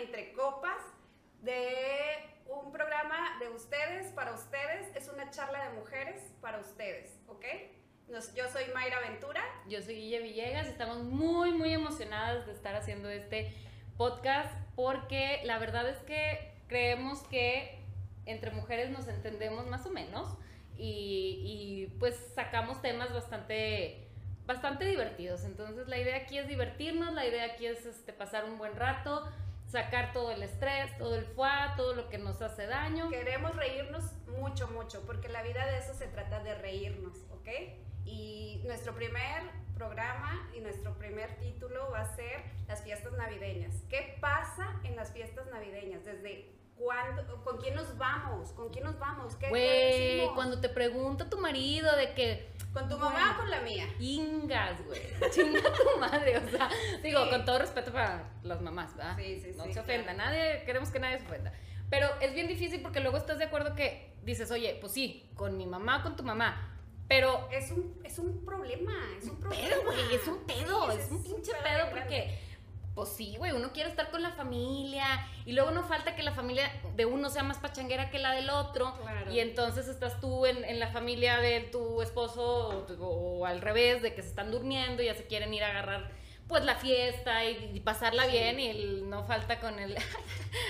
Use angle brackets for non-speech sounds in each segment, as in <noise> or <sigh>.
Entre Copas de un programa de ustedes para ustedes. Es una charla de mujeres para ustedes, ¿ok? yo soy Mayra Ventura. Yo soy Guille Villegas. Estamos muy, muy emocionadas de estar haciendo este podcast porque la verdad es que creemos que entre mujeres nos entendemos más o menos y, y pues sacamos temas bastante bastante divertidos. Entonces la idea aquí es divertirnos, la idea aquí es este, pasar un buen rato, sacar todo el estrés, todo el fuá, todo lo que nos hace daño. Queremos reírnos mucho, mucho, porque la vida de eso se trata de reírnos, ¿ok? Y nuestro primer programa y nuestro primer título va a ser las fiestas navideñas. ¿Qué pasa en las fiestas navideñas? Desde con quién nos vamos, con quién nos vamos, qué Güey, cuando te pregunta tu marido de que ¿Con tu mamá o con la mía? Ingas, güey. <laughs> Chinga tu madre. O sea, digo, con todo respeto para las mamás, ¿verdad? Sí, sí, no sí. se ofenda. Nadie, queremos que nadie se ofenda. Pero es bien difícil porque luego estás de acuerdo que dices, oye, pues sí, con mi mamá, con tu mamá. Pero. Es un, es un problema. Es un, problema. Pedo, güey. Es un pedo. es, un pinche pedo porque pues sí, güey, uno quiere estar con la familia y luego no falta que la familia de uno sea más pachanguera que la del otro y entonces estás tú en, la familia de tu esposo o, al revés, de que se están durmiendo y ya se quieren ir a agarrar pues la fiesta y, pasarla bien y no falta con el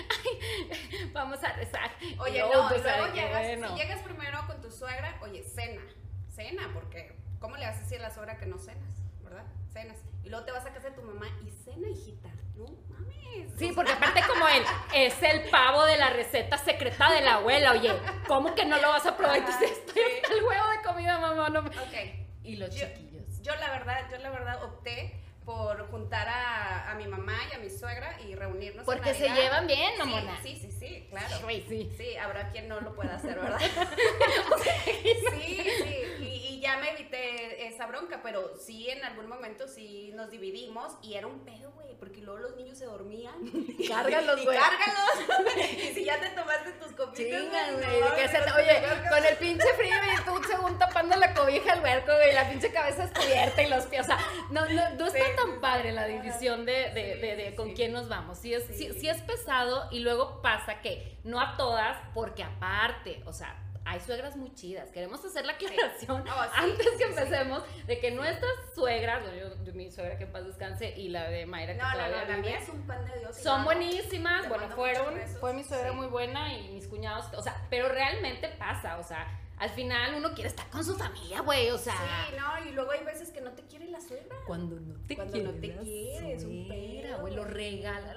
<laughs> vamos a rezar. Oye, no, pues, luego llegas, si llegas primero con tu suegra, oye, cena, cena, porque ¿cómo le haces decir a la suegra que no cenas, verdad? Cenas. Y luego te vas a casa de tu mamá y cena, hijita. No mames. Sí, porque aparte como él es el pavo de la receta secreta de la abuela, oye, ¿cómo que no lo vas a probar? Entonces estoy el huevo de comida, mamá. No me... Ok. Y los chiquillos. Yo la verdad, yo la verdad opté por juntar a, a, mi mamá y a mi suegra y reunirnos. Porque se llevan bien, mamona. Sí, sí, sí, sí, claro. Sí, sí. Sí, habrá quien no lo pueda hacer, ¿verdad? <laughs> sí, sí. Y, ya me evité esa bronca, pero sí, en algún momento sí nos dividimos y era un pedo, güey, porque luego los niños se dormían. <laughs> Cárgalos, güey. Cárgalos. <laughs> y si ya te tomaste tus copitas. güey. oye, con el pinche frío y tú según tapando la cobija al huerco, güey, la pinche cabeza descubierta y los pies. O sea, no, no, no está tan padre la división de, de, de, con quién nos vamos. Sí es, sí es pesado y luego pasa que no a todas, porque aparte, o sea, hay suegras muy chidas. Queremos hacer la aclaración oh, antes que empecemos de que nuestras suegras, yo, mi suegra que en paz descanse y la de Mayra que no, todavía no, la mía es un pan de Dios. Son buenísimas, bueno, fueron, fue mi suegra muy buena y mis cuñados, o sea, pero realmente pasa, o sea, al final uno quiere estar con su familia, güey, o sea. Sí, no, y luego hay veces que no te quiere la suegra. Cuando no te Cuando quiere. no te quiere, es un pedo. güey, lo regala.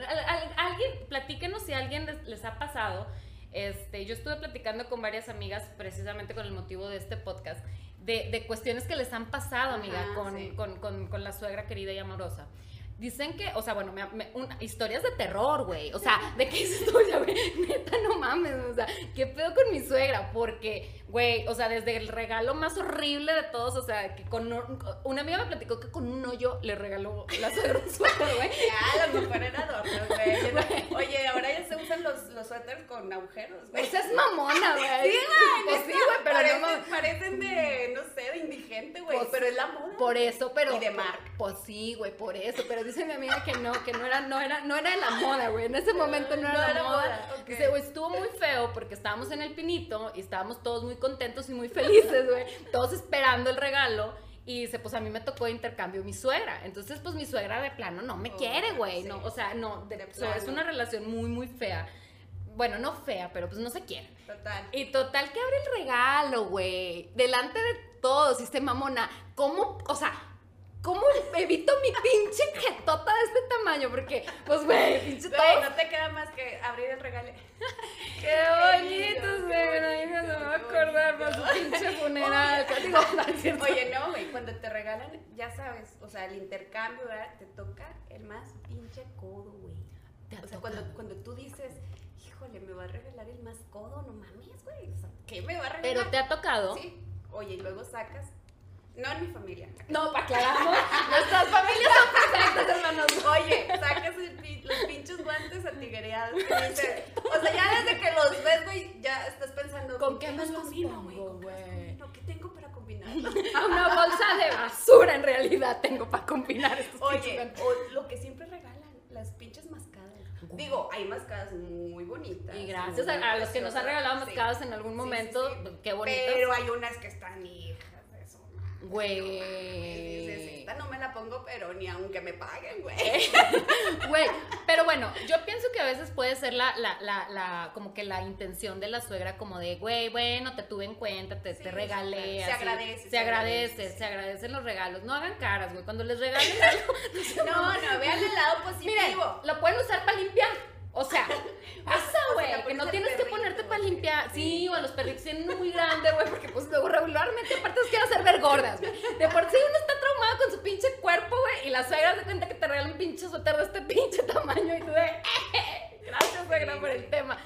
Alguien, platíquenos si a alguien les ha pasado este, yo estuve platicando con varias amigas precisamente con el motivo de este podcast, de, de cuestiones que les han pasado, amiga, con, con, con, con, la suegra querida y amorosa. Dicen que, o sea, bueno, me, historias de terror, güey. O sea, de qué <laughs> historia, güey. Neta, no mames. O sea, ¿qué pedo con mi suegra? Porque, güey, o sea, desde el regalo más horrible de todos, o sea, que con. Una amiga me platicó que con un hoyo le regaló la suegra un suéter, güey. Ya, lo mejor era adorno, güey. <laughs> Oye, ahora ya se usan los, los suéteres con agujeros, güey. Esa es mamona, güey. Sí, güey. Pues sí, güey, pero parecen, no Parecen de, no sé, de indigente, güey. Pues pero es la moda. Por eso, pero. Y de marca. Pues sí, güey, por eso. Pero dice mi amiga que no, que no era, no era, no era la moda, güey. En ese momento no era la moda. Dice, güey, estuvo muy feo porque estábamos en el pinito y estábamos todos muy contentos y muy felices, güey. Todos esperando el regalo. Y dice, pues a mí me tocó intercambio mi suegra. Entonces, pues mi suegra de plano no me quiere, güey. No, o sea, no, de, es una relación muy, muy fea. Bueno, no fea, pero pues no se quiere. Total. Y total que abre el regalo, güey. Delante de todos. Y dice, mamona, ¿cómo? O sea, ¿Cómo evito mi pinche jetota de este tamaño? Porque, pues, güey, pinche todo. no te queda más que abrir el regalo. <laughs> Qué bonito, güey. No se me va a acordar para su pinche <laughs> funeral. Oye, no, güey, cuando te regalan, ya sabes, o sea, el intercambio, ¿verdad? Te toca el más pinche codo, güey. O sea, cuando, cuando tú dices, híjole, me va a regalar el más codo, no mames, güey. O sea, ¿qué me va a regalar? Pero te ha tocado. Sí. Oye, y luego sacas no en mi familia. No, para aclaramos. <laughs> Nuestras familias son perfectas, hermanos. Oye, sacas los pinches guantes atiguereados. <laughs> O sea, ya desde que los ves, güey, ya estás pensando. ¿Con qué me los pongo, güey? ¿Qué tengo para combinar? <laughs> Una bolsa de basura, en realidad, tengo para combinar estos Oye, o lo que siempre regalan, las pinches mascadas. Digo, hay mascadas muy bonitas. Y gracias a, a los que nos han regalado Sí. mascadas en algún momento, sí, sí. qué bonitas. Pero hay unas que están eso. Güey. Dices, esta no me la pongo, pero ni aunque me paguen, güey. <laughs> Güey, pero bueno, yo pienso que a veces puede ser la, la, la, la, como que la intención de la suegra, como de, güey, bueno, te tuve en cuenta, te, Sí, te regalé. se así. agradece, Se se agradece, agradece, sí. se agradecen los regalos. No hagan caras, güey. Cuando les regalen <laughs> algo, <laughs> No, no, vean el lado positivo. miren, lo pueden usar para limpiar. O sea, <laughs> pasa, o güey, sea, la que no tienes que ponerte para limpiar. Sí, Sí. o a los perritos tienen uno muy grande, güey, porque pues luego regularmente aparte nos quieren hacer ver gordas, güey. De por sí uno está traumado con su pinche cuerpo, güey, y la suegra se cuenta que te regala un pinche suéter de este pinche tamaño y tú de, <laughs> gracias, suegra, por el tema.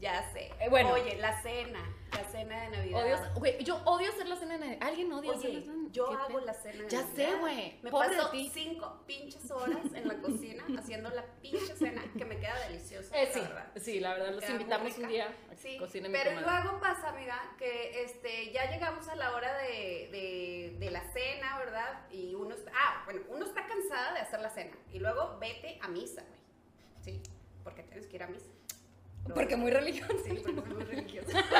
Ya sé. Eh, bueno. Oye, la cena. La cena de Navidad. Odio, güey, yo odio hacer la cena de Navidad. ¿Alguien odia hacer la Oye, cena? yo ¿Qué hago la cena de Ya Navidad. sé, güey. Me Pobre paso ti. cinco pinches horas en la cocina <laughs> haciendo la pinche cena que me queda deliciosa. Eh, la sí, verdad. sí, la verdad, los invitamos un día a que Sí, cocinen pero luego pasa, amiga, que este, ya llegamos a la hora de, de, de la cena, ¿verdad? Y uno está, ah, bueno, uno está cansada de hacer la cena. Y luego vete a misa, güey. Sí, porque tienes que ir a misa. Porque muy religioso. Sí, porque soy muy religiosa. <laughs>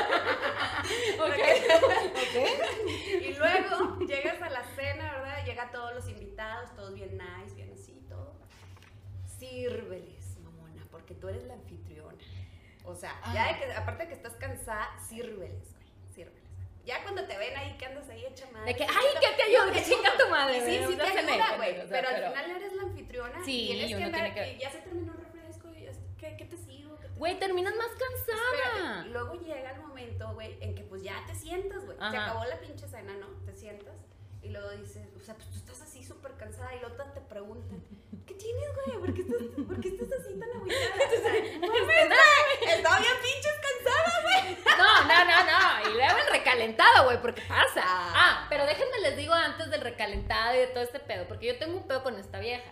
Ok, ok. Y luego llegas a la cena, ¿verdad? Llega todos los invitados, todos bien nice, bien así, todo. Sírveles, mamona, porque tú eres la anfitriona. O sea, ya de que, aparte de que estás cansada, sírveles, güey, sírveles. Ya cuando te ven ahí que andas ahí hecha madre. De que, ay, que te ayudo, no, que chinga tu madre. Sí, sí te ayuda, güey. pero, al final eres la anfitriona Sí, y tienes que andar, que- y ya se terminó el refresco y ya, ¿qué? ¿Qué te Güey, terminas más Espérate, cansada. Luego llega el momento, güey, en que pues ya te sientas, güey. Se acabó la pinche cena, ¿no? Te sientas y luego dices, o sea, pues tú estás así súper cansada y luego te preguntan, ¿qué tienes, güey? ¿Por qué estás, ¿por qué estás así tan agüitada? O sea, <laughs> no güey, estaba bien pinches cansada, güey. No, no, no, no. Y luego el recalentado, güey, porque pasa. Ah. Ah, pero déjenme les digo antes del recalentado y de todo este pedo, porque yo tengo un pedo con esta vieja.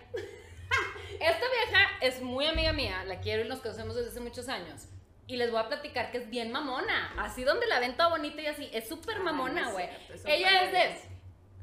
Esta vieja es muy amiga mía, la quiero y nos conocemos desde hace muchos años. Y les voy a platicar que es bien mamona. Así donde la ven toda bonita y así. Es súper mamona, güey. Ella es de.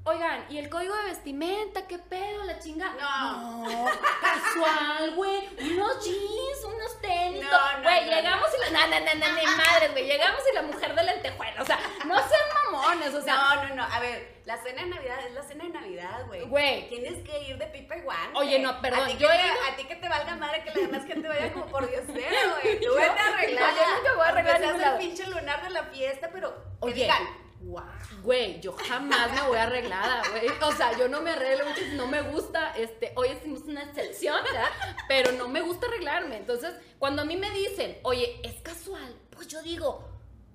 Oigan, ¿y el código de vestimenta? ¿Qué pedo? La chinga. No. No, casual, güey. Unos jeans, unos tenis. No, Güey, no, llegamos y la. No, no, no, no, ni <laughs> madres, güey. Llegamos y la mujer de lentejuela. O sea, no sean mamones, o sea. no, no, no, a ver, la cena de Navidad es la cena de Navidad, güey. Güey. Tienes que ir de pipa y guante. Oye, no, perdón, A ti, yo que te, ido- a ti que te valga madre que la demás gente vaya como por diosera, güey. <laughs> Tú Yo- vete arreglada. no, yo nunca voy a arreglar el pinche lunar de la fiesta, pero que Oye. digan, wow. Güey, yo jamás me voy arreglada, güey. O sea, yo no me arreglo mucho, no me gusta, este, hoy hicimos una excepción, ¿verdad? Pero no me gusta arreglarme. Entonces, cuando a mí me dicen, oye, es casual, pues yo digo,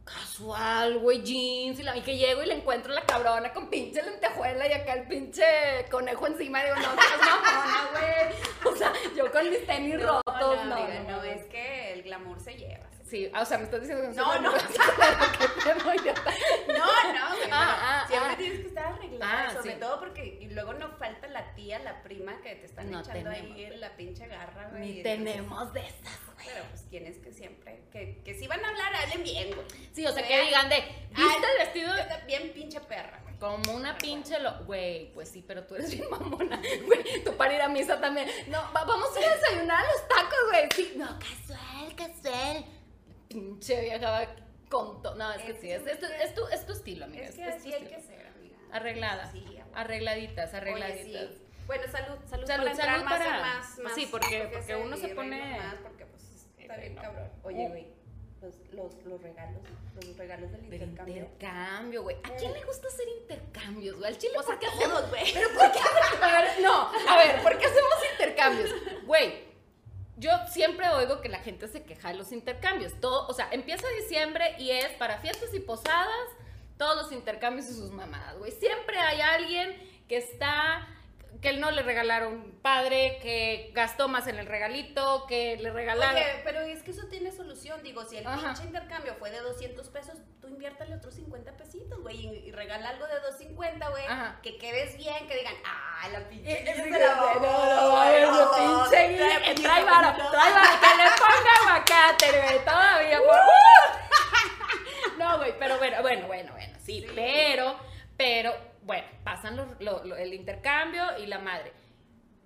casual, güey, jeans, y, la, y que llego y le encuentro la cabrona con pinche lentejuela y acá el pinche conejo encima, y digo, no, seas mamona, güey. O sea, yo con mis tenis rotos, no, no, no, no, no. es que el glamour se lleva. Sí, o sea, me estás diciendo que No, no. No, no. Ah, pero ah, siempre ah. tienes que estar arreglada, Ah, sobre sí. todo porque y luego no falta la tía, la prima que te están No echando ahí tenemos. en la pinche garra, güey. Ni tenemos de esas, güey. Pero pues tienes que siempre, que, que si van a hablar, hablen bien, güey. Sí, o sea, que digan de, ¿viste el vestido? Bien pinche perra, güey. Como una pinche lo... Güey, pues sí, pero tú eres bien mamona. <laughs> Güey, tú para ir a misa también. No, va- vamos a ir a desayunar a los tacos, güey. Sí, no, casual, casual. Pinche vieja va con todo. No, es que Es sí, que es, es, tu- es tu, es tu estilo, amiga. Es que así hay que ser, amiga. Arreglada. Sí, a huevo. Arregladitas, Oye, arregladitas. sí. Bueno, salud, salud, Salud, para salud más, para- más, más. sí, porque- porque porque uno se pone- Más porque pues está bien no. cabrón. Oye, güey, los, los, los regalos, los regalos del Del intercambio. intercambio, güey. ¿A quién le gusta hacer intercambios, güey? Al chile, <laughs> O sea, ¿por qué hacemos? güey. Pero ¿por qué? A ver, no, a ver, ¿por qué hacemos intercambios? Güey, yo siempre oigo que la gente se queja de los intercambios. Todo, o sea, empieza diciembre y es para fiestas y posadas, todos los intercambios y sus mamadas, güey. Siempre hay alguien que está que él no le regalaron padre, que gastó más en el regalito, que le regalaron Oye, pero es que eso tiene solución. Digo, si el Ajá. pinche intercambio fue de 200 pesos, tú inviértale otros 50 pesitos, güey, y, y regala algo de 250, güey. Que quedes bien, que digan, ah, la pinche. Eh, eh, se no, la no, mamó, no, pinche trae trae trae varo, que le ponga aguacate, güey, todavía. por- <laughs> No, güey, pero bueno, bueno, bueno, bueno, sí, Sí. pero, pero, bueno, pasan los- lo- lo- el intercambio y la madre.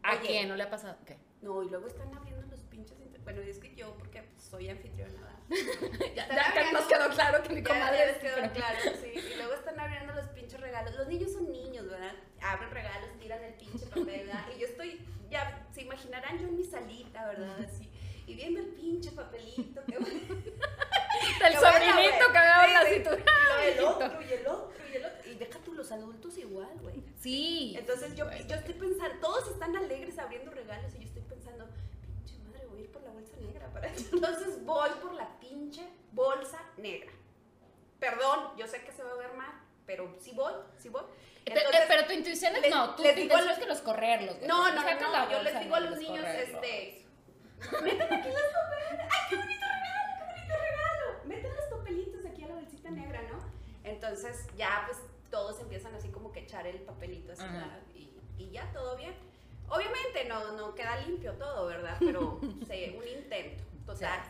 ¿A Oye. quién no le ha pasado? ¿Qué? No, y luego están abriendo los pinches. inter- bueno, es que yo, porque soy anfitriona, ¿verdad? <laughs> Ya, ya abriendo- nos quedó claro que mi comadre ya es les quedó pero- claro, sí. Y luego están abriendo los pinches regalos. Los niños son niños, ¿verdad? Abren regalos, tiran el pinche <laughs> papel, ¿verdad? Y yo estoy, ya se imaginarán yo en mi salita, ¿verdad? Así. Y viendo el pinche papelito. <laughs> Que El sobrinito güey. cagado en la cintura. Y el otro, y el otro, los adultos igual, güey. Sí. Entonces yo, yo estoy pensando, todos están alegres abriendo regalos y yo estoy pensando, pinche madre, voy a ir por la bolsa negra para eso. <laughs> Entonces voy por la pinche bolsa negra. Perdón, yo sé que se va a ver mal, pero sí voy, sí voy. Entonces, pero tu intuición es les- no, tu les digo a los- es que los correrlos. güey. no, no, no, yo les digo a los niños, correrlos. este, meten aquí los papeles, ay, qué bonito regalo, qué bonito regalo, meten los papelitos aquí a la bolsita negra, ¿no? Entonces ya pues todos empiezan así como que echar el papelito así, y, y ya todo bien. Obviamente no, no queda limpio todo, ¿verdad? Pero <laughs> se, un intento, total.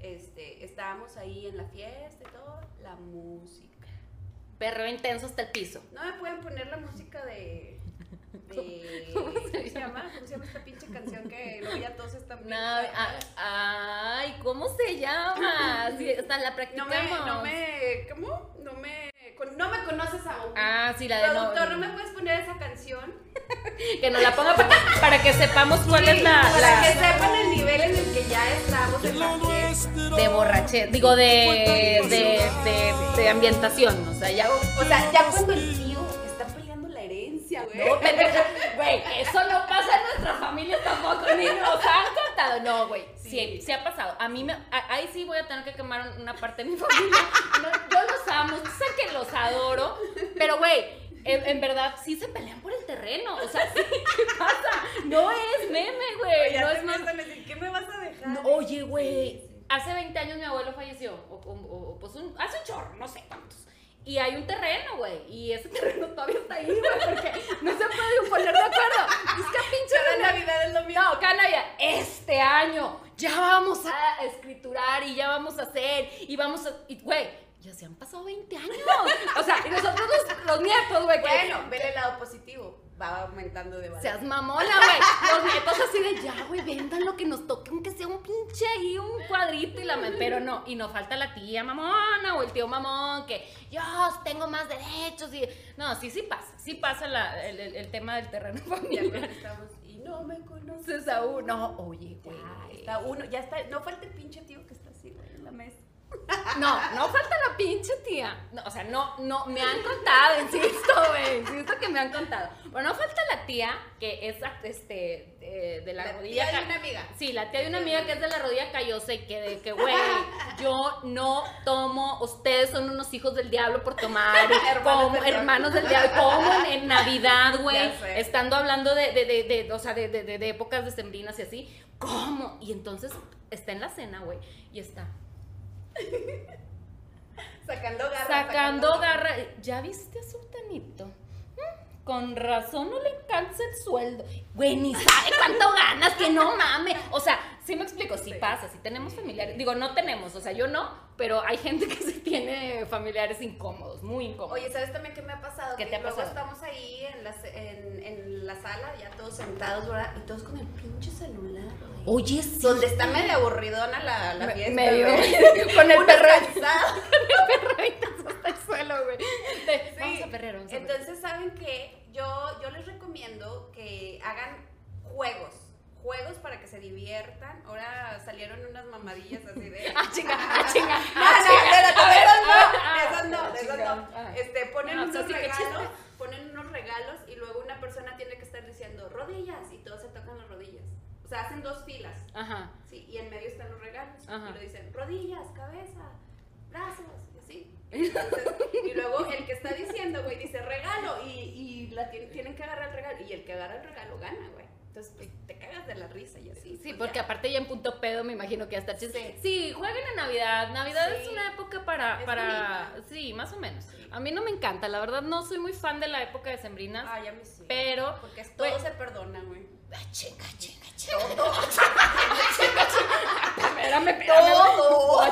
Este, estábamos ahí en la fiesta y todo, la música. Perreo intenso hasta el piso. No me pueden poner la música de. <laughs> de ¿Cómo se ¿Cómo se llama? ¿Cómo se llama esta pinche canción que luego ya todos están? No, ay, ¿cómo se llama? <laughs> Sí, hasta la no practicamos. me, no me. ¿Cómo? No me. Con- no me conoces aún. Ah, sí, la de no. Productor, no me puedes poner esa canción. <laughs> Que nos la ponga para, para que sepamos cuál es la, Para la- que sepan el nivel en el que ya estamos en la fiesta. de borrache, digo de, de, de, de ambientación, o sea, ya O sea, ya cuando el tío está peleando la herencia, güey. No, pendeja, güey, eso no pasa en nuestras familias tampoco, ni nos han contado. No, güey, sí, Sí. sí ha pasado. A mí, me, a- ahí sí voy a tener que quemar una parte de mi <laughs> familia. No, yo los amo, sé que los adoro, pero, güey, en, en verdad sí se pelean por el terreno. O sea, sí, <laughs> ¿qué pasa? No es meme, güey, no es decir, ¿qué me vas a dejar? No, oye, güey, hace 20 años mi abuelo falleció, o, o- o, pues un- hace un chorro, no sé cuántos. Y hay un terreno, güey, y ese <laughs> terreno todavía está ahí, güey, porque no se puede poner de acuerdo. Es que pinche Cada Navidad es lo mismo. No, Canaya, este año ya vamos a escriturar y ya vamos a hacer y vamos a... Güey, ya se han pasado 20 años. O sea, y nosotros los, los nietos, güey, que... Bueno, vele el lado positivo. Va aumentando de valor. Seas mamona, güey. Los nietos así de ya, güey, vendan lo que nos toque, aunque sea un pinche ahí, un cuadrito y la Pero no, y no falta la tía mamona o el tío mamón que yo tengo más derechos y. No, sí, sí pasa. Sí pasa la- el, el- el tema del terreno Ya familiar. estamos y no me conoces. Entonces a uno, oye, güey. Ya, está uno, ya está. No falta el pinche tío que está así, güey, en la mesa. No, no falta la pinche tía. No, o sea, no, no, me han contado, <laughs> insisto, güey. Insisto que me han contado. Pero no falta la tía que es este, de, de la, La rodilla. tía de una amiga. Sí, la tía de una amiga que es de la rodilla callosa y que de que, güey, yo no tomo, ustedes son unos hijos del diablo por tomar, <laughs> Hermanos como del hermanos del diablo, como en, Navidad, <laughs> güey, estando hablando de, de, de, de- o sea, de, de, de- de épocas decembrinas y así, ¿cómo? Y entonces está en la cena, güey, y está <laughs> Sacando garra. sacando garra. ¿Ya viste a Sultanito? Mm, Con razón no le alcanza el sueldo. Güey, ni sabe cuánto ganas, que no mames. O sea, sí me explico, sí, Sí. pasa, sí tenemos familiares. Digo, no tenemos, o sea, yo no, pero hay gente que sí tiene familiares incómodos, muy incómodos. Oye, ¿sabes también qué me ha pasado? ¿Qué que te ha luego pasado? estamos ahí en la, en, en la sala, ya todos sentados, ¿verdad? Y todos con el pinche celular. Oye, sí. Donde está medio aburridona la, la fiesta. medio. <laughs> <laughs> Con el perro. cansado. perrito hasta el suelo, güey. Vamos a perrero, vamos a perrero. Entonces, ¿saben qué? Yo, yo les recomiendo que hagan juegos. Juegos para que se diviertan. Ahora salieron unas mamadillas así de. <laughs> Ah, chinga, ah, chinga. espérate, A de ver, esas no, ah, de ah, esas no, ah, de esas chinga. no. Ah. Este, ponen No, unos eso sí que regalos, chiste. ponen unos regalos y luego una persona tiene que estar diciendo rodillas y todos se tocan las rodillas. O sea, hacen dos filas. Ajá. Sí, y en medio están los regalos. Ajá. Y lo dicen rodillas, cabeza, brazos, y así. <laughs> Entonces, y luego el que está diciendo, güey, dice regalo y, y la tien- tienen que agarrar el regalo. Y el que agarra el regalo gana, güey. Entonces, pues, te cagas de la risa y así. Sí, pues, porque ya. aparte ya en punto pedo me imagino que hasta chiste. Sí. Sí, jueguen en Navidad. Navidad es Sí. una época para, Es para, bonita. sí, más o menos. Sí. A mí no me encanta, la verdad no soy muy fan de la época de sembrinas, Ah, ya me sí. pero, Porque es- todo güey. se perdona, güey. Ah, chinga, chinga, chinga. Todo. <laughs> Espérame, espérame. Todo.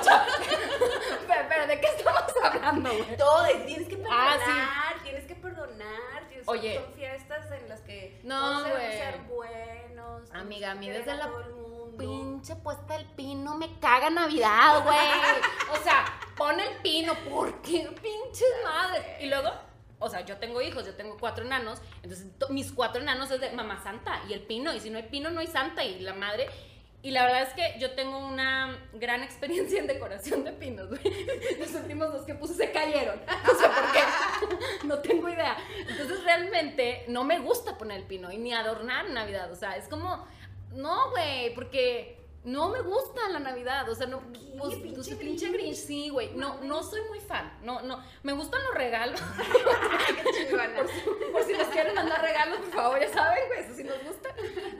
Pero, ¿de qué estamos hablando, güey? Todo. y Tienes que Ah, perdonar, tienes que perdonar, tienes Oye. son fiestas en las que No, güey. ser buenos. Amiga, a mí desde la. Pinche puesta el pino, me caga Navidad, güey. <laughs> O sea, pon el pino, ¿por qué? Pinche madre. Y luego, o sea, yo tengo hijos, yo tengo cuatro enanos, entonces to- mis cuatro enanos es de mamá santa y el pino, y si no hay pino, no hay santa, y la madre. Y la verdad es que yo tengo una gran experiencia en decoración de pinos, güey. <laughs> Los últimos dos que puse se cayeron. <laughs> No sé por qué. <laughs> No tengo idea. Entonces realmente no me gusta poner el pino y ni adornar Navidad. O sea, es como, no, güey, porque no me gusta la Navidad. O sea, no, pues, Pinche pues, pinche Grinch. Grinch, sí, güey. No, no soy muy fan. No, no. Me gustan los regalos. <laughs> Por si, por si nos quieren mandar regalos, por favor, ya saben, güey, eso sí nos gusta.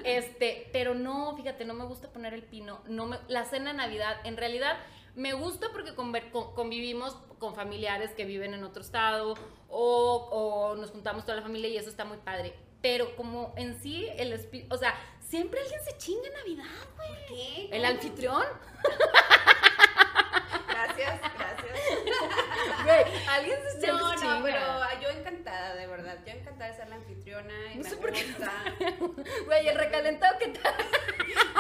Este, pero no, fíjate, no me gusta poner el pino. No me, la cena de Navidad, en realidad, me gusta porque conver- con- convivimos con familiares que viven en otro estado o, o nos juntamos toda la familia y eso está muy padre. Pero como en sí, el espíritu, o sea, siempre alguien se chinga en Navidad, güey. ¿Qué? El anfitrión, Gracias, gracias. <laughs> güey, alguien se siempre No, no, chinga. pero yo encantada, de verdad. Yo encantada de ser la anfitriona y No sé por qué. <laughs> Güey, el recalentado, ¿qué tal?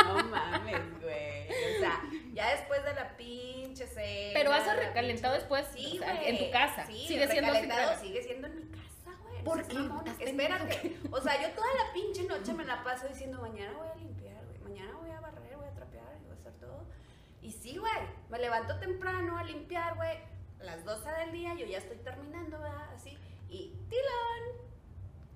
No mames, güey. O sea, ya después de la pinche cena. Pero vas a la recalentado después, Sí, o sea, en tu casa. Sí, Sigue el siendo recalentado sigue siendo en mi casa, ¿Por pendejo Espérate. O sea, yo toda la pinche <laughs> noche me la paso diciendo, mañana voy a limpiar, güey. Mañana voy a barrer, voy a trapear, voy a hacer todo. Y sí, güey. Me levanto temprano a limpiar, güey. A las 12 del día yo ya estoy terminando, ¿verdad? Así. Y tilón.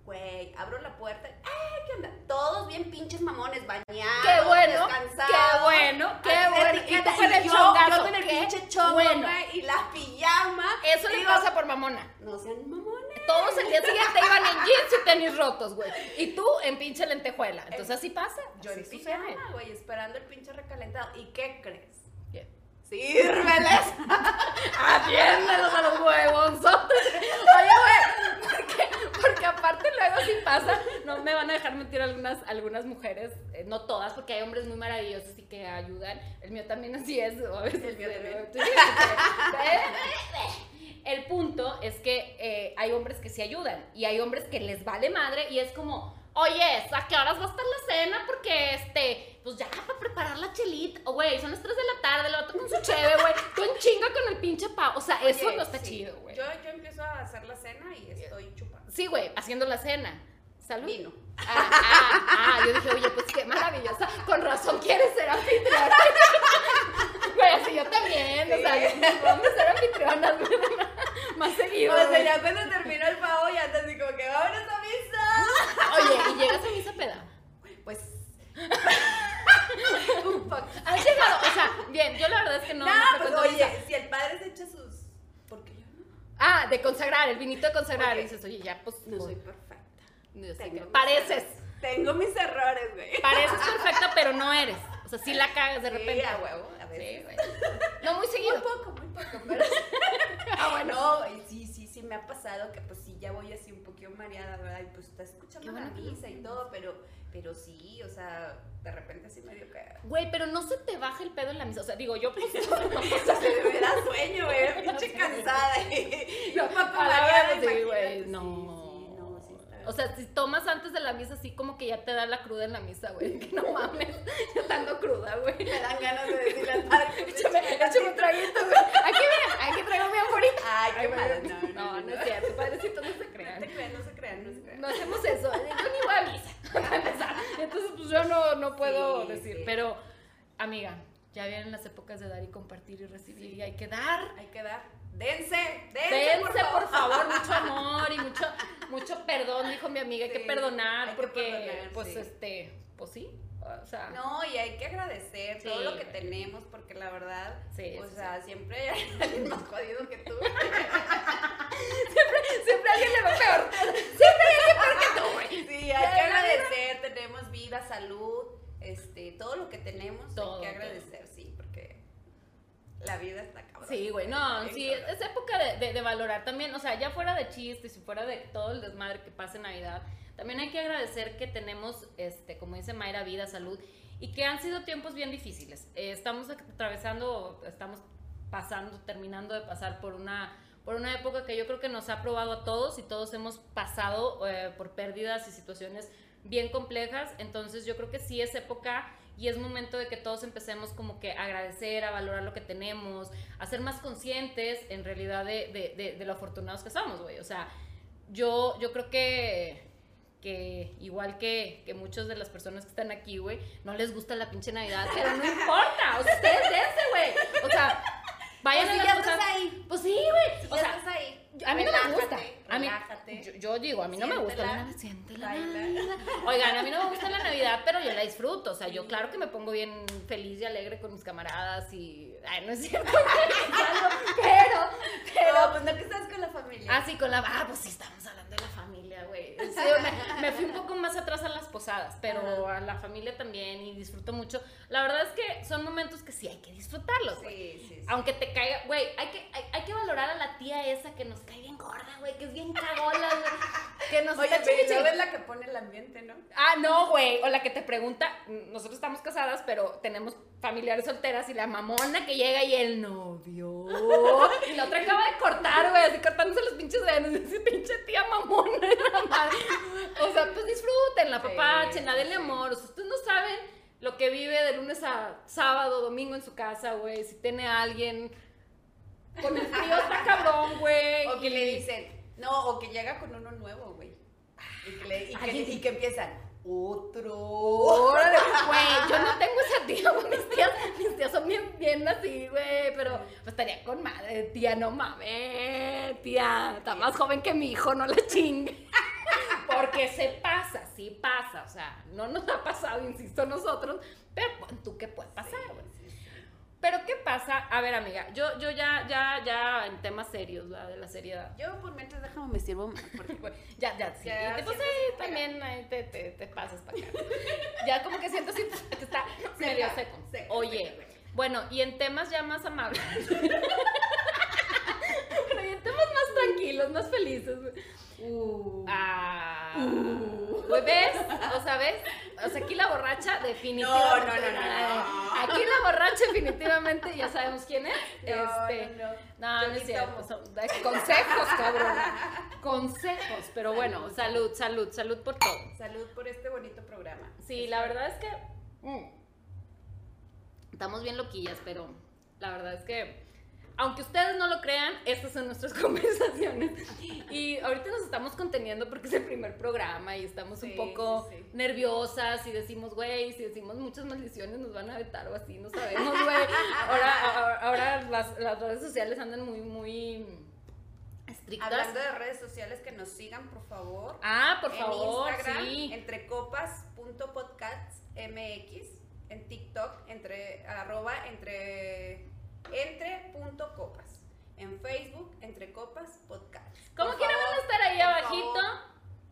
Güey, abro la puerta. ¡Eh! ¿Qué onda? Todos bien pinches mamones, bañados. Qué bueno, descansados. qué bueno, qué bueno. Y tú con el yo, chongazo, yo con el qué pinche chongo, bueno. y la pijama. Eso le Digo, pasa por mamona. No sean mamones. Todos el día siguiente iban en jeans y tenis rotos, güey. Y tú en pinche lentejuela. Entonces así pasa. Yo así en pijama, güey, esperando el pinche recalentado. ¿Y qué crees? ¿Qué? ¡Sírveles! <laughs> Atiéndelos a los huevonzotes. Oye, güey, porque, porque aparte luego sí pasa, no me van a dejar mentir algunas, algunas mujeres, eh, no todas, porque hay hombres muy maravillosos y que ayudan. El mío también así es, o a veces. El mío también. El punto es que eh, hay hombres que sí ayudan y hay hombres que les vale madre y es como, oye, ¿a qué horas va a estar la cena? Porque, este, pues ya para preparar la chelita, güey, son las 3 de la tarde, lo otro con su cheve, güey, <laughs> tú en chinga con el pinche pavo, o sea, eso no está sí. chido, güey. Yo, yo empiezo a hacer la cena y estoy chupando. Sí, güey, haciendo la cena. Salud. Vino. Ah, ah, ah, yo dije, oye, pues qué maravillosa. Con razón quieres ser anfitriona. <laughs> Güey, así yo también. O sea, Sí. vamos a ser anfitrionas, más seguido. O sea, ya cuando terminó el pavo ya andas así como que vámonos a misa. Oye, ¿y llegas a misa peda? Pues. <laughs> un poco. ¿Has llegado? O sea, bien, yo la verdad es que no. No, pues misa. oye, si el padre se echa sus. ¿Por qué yo no? Ah, de consagrar, el vinito de consagrar. Y dices, oye, ya, pues. No soy perfecta. no, sí, no. mis Pareces. Tengo mis errores, güey. Pareces perfecta, pero no eres. O sea, sí la cagas de Sí, repente. a huevo, Sí, güey. No muy Muy seguido. poco, muy poco, pero. <laughs> Ah, bueno. Sí, sí, sí me ha pasado que pues sí ya voy así un poquito mareada, ¿verdad? Y pues está escuchando la misa y todo, pero, pero sí, o sea, de repente sí medio que. Güey, pero no se te baja el pedo en la misa. O sea, digo, yo <laughs> pues. O sea, se me da sueño, güey, <laughs> pinche cansada. Y a la mareada, sí, güey, no. sí, no, sí está. O sea, si tomas antes de la misa, así como que ya te da la cruda en la misa, güey. Que no mames, <laughs> yo estando cruda, güey. me dan ganas de decirle al padre se Échame, échame un traguito, güey. Aquí, mira, aquí traigo mi anforita. Ay, qué mala, no, no, No, no, no es no. cierto, padrecito, no se No crean. te crean, no se crean, no se crean. No hacemos eso. Yo ni voy a misa. <laughs> <laughs> Entonces, pues yo no, no puedo Sí, decir. sí. Pero, amiga, ya vienen las épocas de dar y compartir y recibir. Y hay que dar. Hay que dar. Dense, dense, Dense, por favor, mucho <laughs> amor y mucho, mucho perdón, dijo mi amiga, hay que perdonar hay que porque, perdonar, pues, sí. este, pues sí, o sea, No, y hay que agradecer todo lo que tenemos, porque la verdad, Sí, o sea, siempre hay alguien más jodido que tú. <laughs> <laughs> siempre a alguien le va peor, siempre hay alguien peor que tú. Sí, hay que agradecer, tenemos vida, salud, este, todo lo que tenemos Todo, hay que agradecer, la vida está cabrón. Sí, güey, no, sí, es época de, de- de valorar también, o sea, ya fuera de chistes y fuera de todo el desmadre que pasa en Navidad, también hay que agradecer que tenemos, este, como dice Mayra, vida, salud, y que han sido tiempos bien difíciles. Eh, estamos atravesando, estamos pasando, terminando de pasar por una por una época que yo creo que nos ha probado a todos y todos hemos pasado eh, por pérdidas y situaciones bien complejas. Entonces yo creo que sí es época y es momento de que todos empecemos como que a agradecer, a valorar lo que tenemos, a ser más conscientes en realidad de, de, lo afortunados que somos, güey. O sea, yo, yo creo que que igual que, que muchas de las personas que están aquí, güey, no les gusta la pinche Navidad, pero no importa, o sea, ustedes güey. O sea, vayan pues a si las cosas. ahí. Pues sí, güey. Si o sea, estás ahí. a mí no me gusta. A mí, relájate. yo, yo digo, a mí no me gusta la Siéntela, Navidad. Oigan, a mí no me gusta la Navidad, pero yo la disfruto. O sea, yo claro que me pongo bien feliz y alegre con mis camaradas y. Ay, no es <laughs> cierto. pero, pero. No, pues no que estás con la familia. Ah, sí, con la. Ah, pues sí, estamos Sí, <laughs> me, me fui un poco más atrás a las posadas, pero Ajá. a la familia también y disfruto mucho. La verdad es que son momentos que sí hay que disfrutarlos, güey. Sí, sí, sí. Aunque te caiga, güey, hay que, hay, hay que valorar a la tía esa que nos cae bien gorda, güey, que es bien cagola, güey. <laughs> Que nos Oye, está pero es la que pone el ambiente, ¿no? Ah, no, güey. O la que te pregunta, nosotros estamos casadas, pero tenemos familiares solteras y la mamona que llega y el novio. <laughs> Y la otra acaba de cortar, güey, así cortándose los pinches dedos. Y dice, pinche tía mamona. <laughs> la madre. O sea, pues disfruten, la Sí, denle amor. O sea, ustedes no saben lo que vive de lunes a sábado, domingo en su casa, güey. Si tiene a alguien con el frío está cabrón, güey. O que y- le dicen, no, o que llega con uno nuevo, güey. Y que, le- y y que empiezan, otro. Órale, <laughs> güey, yo no tengo esa tía, mis tías, mis tías son bien, bien así, güey, pero pues estaría con madre, tía, no mames, tía, está más joven que mi hijo, no la chingue. <laughs> Porque se pasa, sí pasa, o sea, no nos ha pasado, insisto, nosotros, pero tú qué puede pasar, güey. Pero ¿qué pasa? A ver, amiga, yo, yo ya, ya, ya en temas serios, ¿verdad? de la seriedad. Yo por mientras déjame me sirvo porque Bueno, <laughs> ya, ya, sí. Ya y pues ahí también ahí te, te, te pasas para acá. Ya como que siento así que está <laughs> medio seco. seco, Oye, seco, seco. bueno, y en temas ya más amables. <laughs> Pero y en temas más tranquilos, más felices. Uh. Ah. Güey, ¿Ves? O sea, ¿ves? O sea, aquí la borracha definitivamente. No, no, no, no, no. Aquí la borracha definitivamente ya sabemos quién es. No, este, no, no. no, no es cierto. da- consejos, cabrón. Consejos. Pero bueno, salud, salud, salud por todo. Salud por este bonito programa. Sí, la verdad es que. mm, estamos bien loquillas, pero la verdad es que. Aunque ustedes no lo crean, estas son nuestras <laughs> conversaciones. Y ahorita nos estamos conteniendo porque es el primer programa y estamos un poco sí, nerviosas y decimos, güey, si decimos muchas maldiciones nos van a vetar o así, no sabemos, güey. Ahora, ahora, ahora las, las redes sociales andan muy, muy estrictas. Hablando de redes sociales, que nos sigan, por favor. Ah, por en favor, Instagram, sí. entre copas.podcastmx, en TikTok, entre arroba entre entre punto copas, en Facebook, entre copas podcast. Como Por quiera van a estar ahí abajito. favor.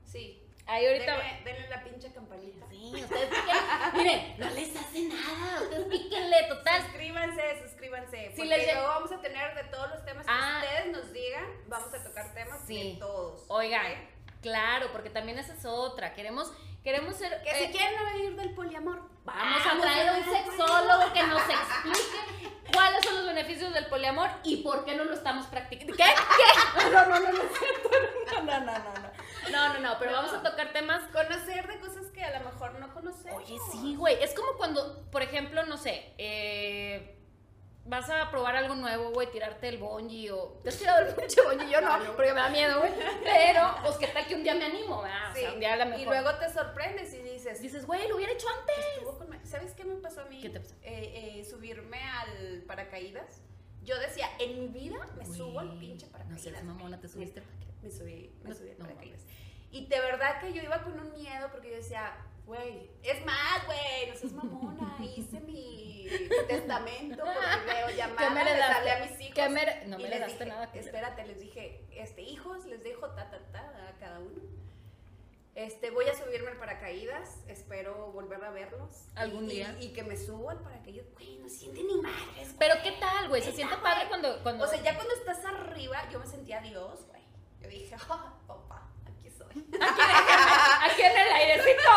Sí. Ahí ahorita. Denle, denle la pinche campanita. Sí, ustedes piquen. <laughs> Miren, no les hace nada. Ustedes píquenle, total. Suscríbanse, suscríbanse. Si porque luego vamos a tener de todos los temas que Ah. ustedes nos digan. Vamos a tocar temas Sí. de todos. Oigan, ¿ok? claro, porque también esa es otra. Queremos, queremos ser. Que eh, si quieren oír del poliamor, Vamos a traer a un sexólogo que nos explique cuáles son los beneficios del poliamor y por qué no lo estamos practicando. ¿Qué? <laughs> ¿Qué? No, no, no, no. No, no, no, no. No, no, no, no, pero No. vamos a tocar temas Conocer de cosas que a lo mejor no conocemos. Oye, sí, güey. Es como cuando, por ejemplo, no sé, vas a probar algo nuevo, güey, tirarte el bungee o... ¿Te has tirado el pinche bungee? Yo no, No, no. porque me da miedo, güey. Pero, pues, ¿qué tal que un día me animo, verdad? Sí. O sea, un día a lo mejor... Y luego te sorprendes y dices, dices, güey, lo hubiera hecho antes. con ¿sabes qué me pasó a mí? ¿Qué te pasó? Eh, eh, subirme al paracaídas. Yo decía, en mi vida me subo al pinche No paracaídas. seas mamona, te subiste. Me subí, me No, subí al no paracaídas. Y de verdad que yo iba con un miedo porque yo decía, güey, es más, güey, no seas mamona, <laughs> hice mi testamento por video <laughs> ¿Qué me le hablé a mis hijos. ¿Qué me No me les heredaste dije, nada, espérate, les dije, este, hijos, les dejo ta, ta, ta a cada uno. Este, voy a subirme al paracaídas, espero volver a verlos. Algún Y- día. Y, y que me subo al paracaídas, güey, no siente ni madres, güey. Pero, ¿qué tal, güey? Se siente padre cuando... cuando... O sea, ya cuando estás arriba, yo me sentía Dios, güey. Yo dije, <laughs> ah, papá, aquí en el airecito.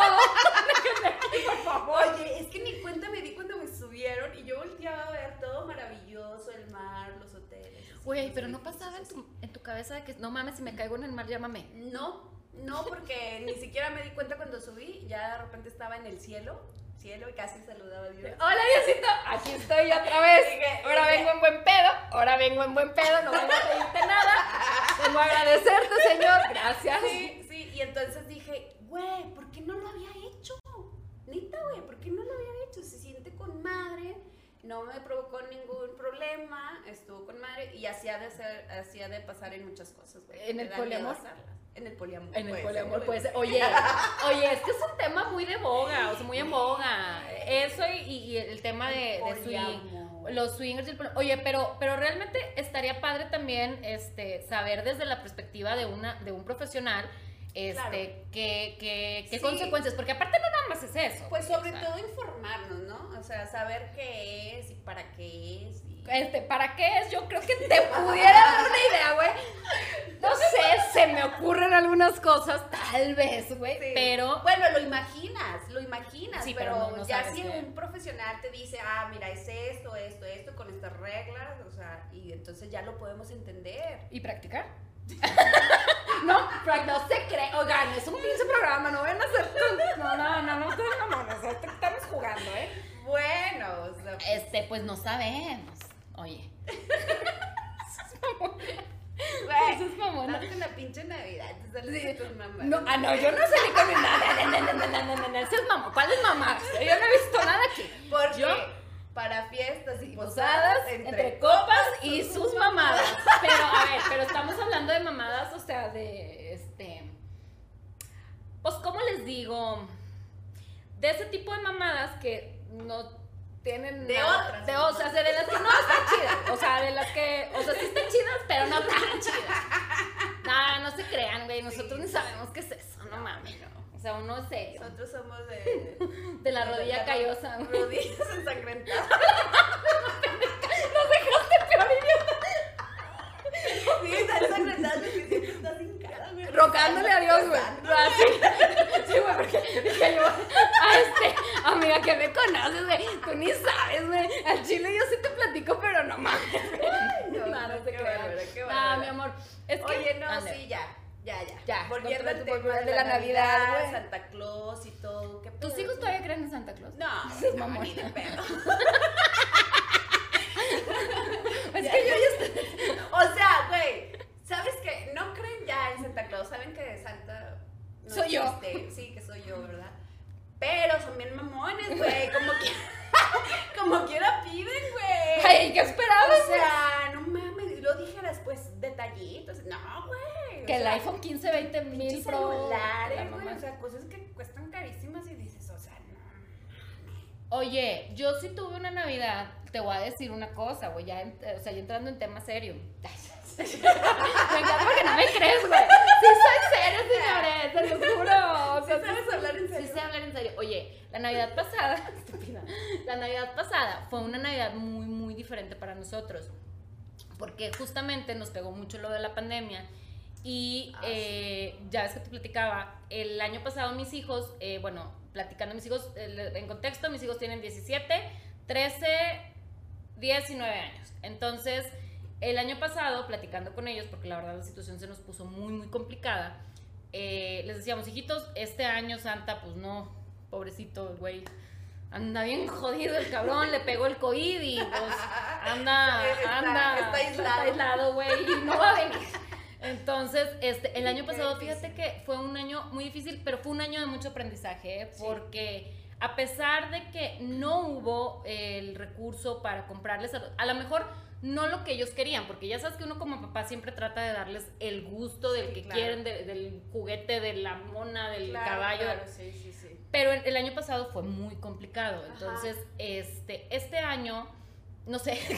Déjenme aquí, por favor. Oye, es que ni cuenta me di cuando me subieron y yo volteaba a ver todo maravilloso, el mar, los hoteles. Güey, pero no pasaba en tu, en tu cabeza de que no mames, si me caigo en el mar, llámame. No, no, porque ni siquiera me di cuenta cuando subí, ya de repente estaba en el cielo, cielo y casi saludaba a Dios. <laughs> Hola Diosito, aquí estoy otra vez. Dije- Ahora vengo en buen pedo, ahora vengo en buen pedo, no vengo a pedirte nada. Vengo a agradecerte, Señor, gracias. Sí, sí, y entonces dije, güey, ¿por qué no lo había hecho? Neta, güey, ¿por qué no lo había hecho? Se siente con madre, no me provocó ningún problema, estuvo con madre y hacía de ser, hacía de pasar en muchas cosas, güey. ¿En el hacerlas. En el poliamor. En el poliamor puede ser. Oye, <laughs> oye, es que es un tema muy de boga, o sea, muy en boga. Eso y, y el tema de, de swing. Poliamor. Los swingers y el poli- Oye, pero, pero realmente estaría padre también este, saber desde la perspectiva de, una, de un profesional este, Claro. qué, qué, qué Sí. consecuencias, porque aparte no nada más es eso. Pues sobre o sea, todo informarnos, ¿no? O sea, saber qué es y para qué es. Este, ¿para qué es? Yo creo que te pudiera dar una idea, güey. No sé, se me ocurren algunas cosas, tal vez, güey, Sí. pero... Bueno, lo imaginas, lo imaginas, Sí, pero, pero no- no ya si qué. un profesional te dice, ah, mira, es esto, esto, esto, con estas reglas, o sea, y entonces ya lo podemos entender. ¿Y practicar? no, no se cree. Oigan, es un pinche programa, no van a hacer. No, no, no, no, no, no, no, estamos jugando, ¿eh? Bueno, o sea, Este, pues no sabemos. Oye. güey, Eso es mamona. date la pinche Navidad, te sales con tus mamás. No, ah, no, yo no ni con mi nada. No, no, no, no, no, no, no, eso es mamá. ¿Cuál es mamá? Yo no he visto nada aquí. Porque yo- para fiestas y Posadas, posadas, entre, copas y sus mamadas. Pero, a ver, pero estamos hablando de mamadas, o sea, de este. Pues, ¿cómo les digo? De ese tipo de mamadas que no tienen. De otras, De, ¿no? o sea, de las que no están chidas. O sea, de las que. O sea, sí están chidas, pero no tan chidas. No, no se crean, güey. Nosotros Sí, ni sí, sabemos qué es eso, no mames. O sea, uno es serio. Nosotros somos de... <laughs> De la rodilla callosa, güey. Rodillas ensangrentadas. <laughs> Sí, está ensangrentada porque siempre estás hincada, güey. Rogándole a Dios, güey. Así. Sí, güey, porque dije yo, a este, amiga que me conoces, güey, tú ni sabes, güey. Al chile yo sí te platico, pero no mames. No, No, no se qué qué Ah, mi amor. Es que. Oye, no, sí, ya. Ya, ya. Ya, Volviendo al tema de la Navidad, Navidad. Santa Claus y todo. ¿qué ¿Tus hijos todavía creen en Santa Claus? No, <laughs> no, mamones. ni de pedo. <laughs> Es Ya, que yo ya. estoy. O sea, ¿sabes qué? No creen ya en Santa Claus, saben que Santa no Soy yo. existe. Sí, que soy yo, ¿verdad? Pero son bien mamones, güey, como que <laughs> como quiera piden, güey. Ay, ¿qué esperabas? O sea, no mames, y lo dijeras, pues, detallitos. No, güey. Que el sea, iPhone 15, 20 mil Pro. la celulares, güey, o sea, cosas que cuestan carísimas y dices, o sea, no. Oye, yo sí tuve una Navidad, te voy a decir una cosa, güey, ya, o sea, ya entrando en tema serio. Me encanta porque no me crees, güey. Sí soy serio, señores, te lo juro. O ¿Sí sabes hablar en Sí serio? sé hablar en serio. Oye, la Navidad pasada, <laughs> estúpida, la Navidad pasada fue una Navidad muy, muy diferente para nosotros. Porque justamente nos pegó mucho lo de la pandemia. Y Ah, sí. eh, ya ves que te platicaba, el año pasado mis hijos, eh, bueno, platicando mis hijos, eh, en contexto, mis hijos tienen 17, 13, 19 años. Entonces, el año pasado, platicando con ellos, porque la verdad la situación se nos puso muy, muy complicada, eh, les decíamos, hijitos, este año Santa, pues no, pobrecito, güey, anda bien <laughs> jodido el cabrón, le pegó el COVID y pues anda, <laughs> anda, está aislado. aislado, güey, y no va a venir. Entonces, este, el año pasado, fíjate que fue un año muy difícil, pero fue un año de mucho aprendizaje, ¿eh? Sí. porque a pesar de que no hubo el recurso para comprarles, a, a lo mejor no lo que ellos querían, porque ya sabes que uno como papá siempre trata de darles el gusto del Sí, que claro. quieren, de- del juguete, de la mona, del Claro, caballo. claro, sí, sí, sí. Pero el, año pasado fue muy complicado. Ajá. Entonces, este, este año, no sé. Este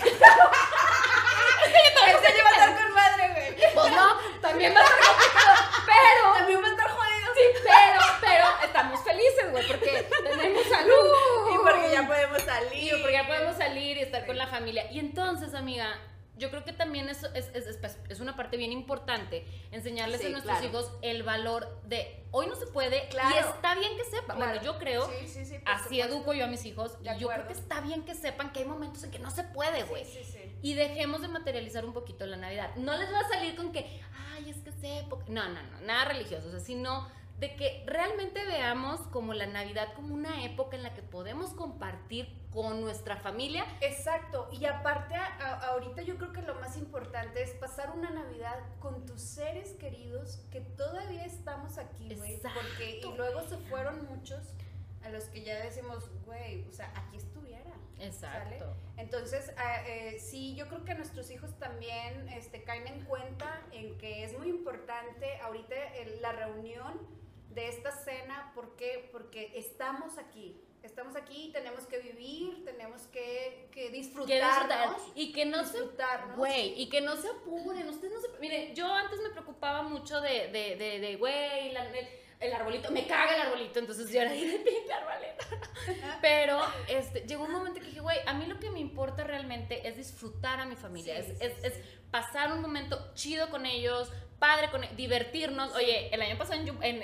año va a estar con madre, güey. pues no, también va a ser complicado. <laughs> Pero, También va a estar jodido. Pero, pero estamos felices, güey, porque tenemos salud. Y porque ya podemos salir. Y porque ya podemos salir y estar con la familia. Y entonces, amiga, yo creo que también eso es, es, es- es una parte bien importante, enseñarles Sí, a nuestros claro. hijos el valor de hoy no se puede Claro. y está bien que sepan. Claro. Bueno, yo creo, Sí, así supuesto. educo yo a mis hijos y yo creo que está bien que sepan que hay momentos en que no se puede, güey. Sí, sí, sí. y dejemos de materializar un poquito la Navidad. No les va a salir con que, ay, es que es época. No, no, no, nada religioso, o sea, sino de que realmente veamos como la Navidad como una época en la que podemos compartir con nuestra familia. Exacto, y aparte ahorita yo creo que lo más importante es pasar una Navidad con tus seres queridos que todavía estamos aquí, güey, porque y luego se fueron muchos a los que ya decimos, güey, o sea, aquí estuviera. Exacto. Entonces, eh, sí, yo creo que nuestros hijos también este, caen en cuenta en que es muy importante ahorita la reunión de esta cena, ¿por qué? Porque estamos aquí, estamos aquí, tenemos que vivir, tenemos que, que disfrutar y que no se güey, y que no se apuren, ustedes no se, mire, yo antes me preocupaba mucho de, de, de, de güey, el, arbolito, me caga el arbolito, entonces yo era de pinche arbolito. <laughs> Pero este, llegó un momento que dije, güey, a mí lo que me importa realmente es disfrutar a mi familia, es, es, es pasar un momento chido con ellos, padre, con, divertirnos. Oye, el año pasado en, en,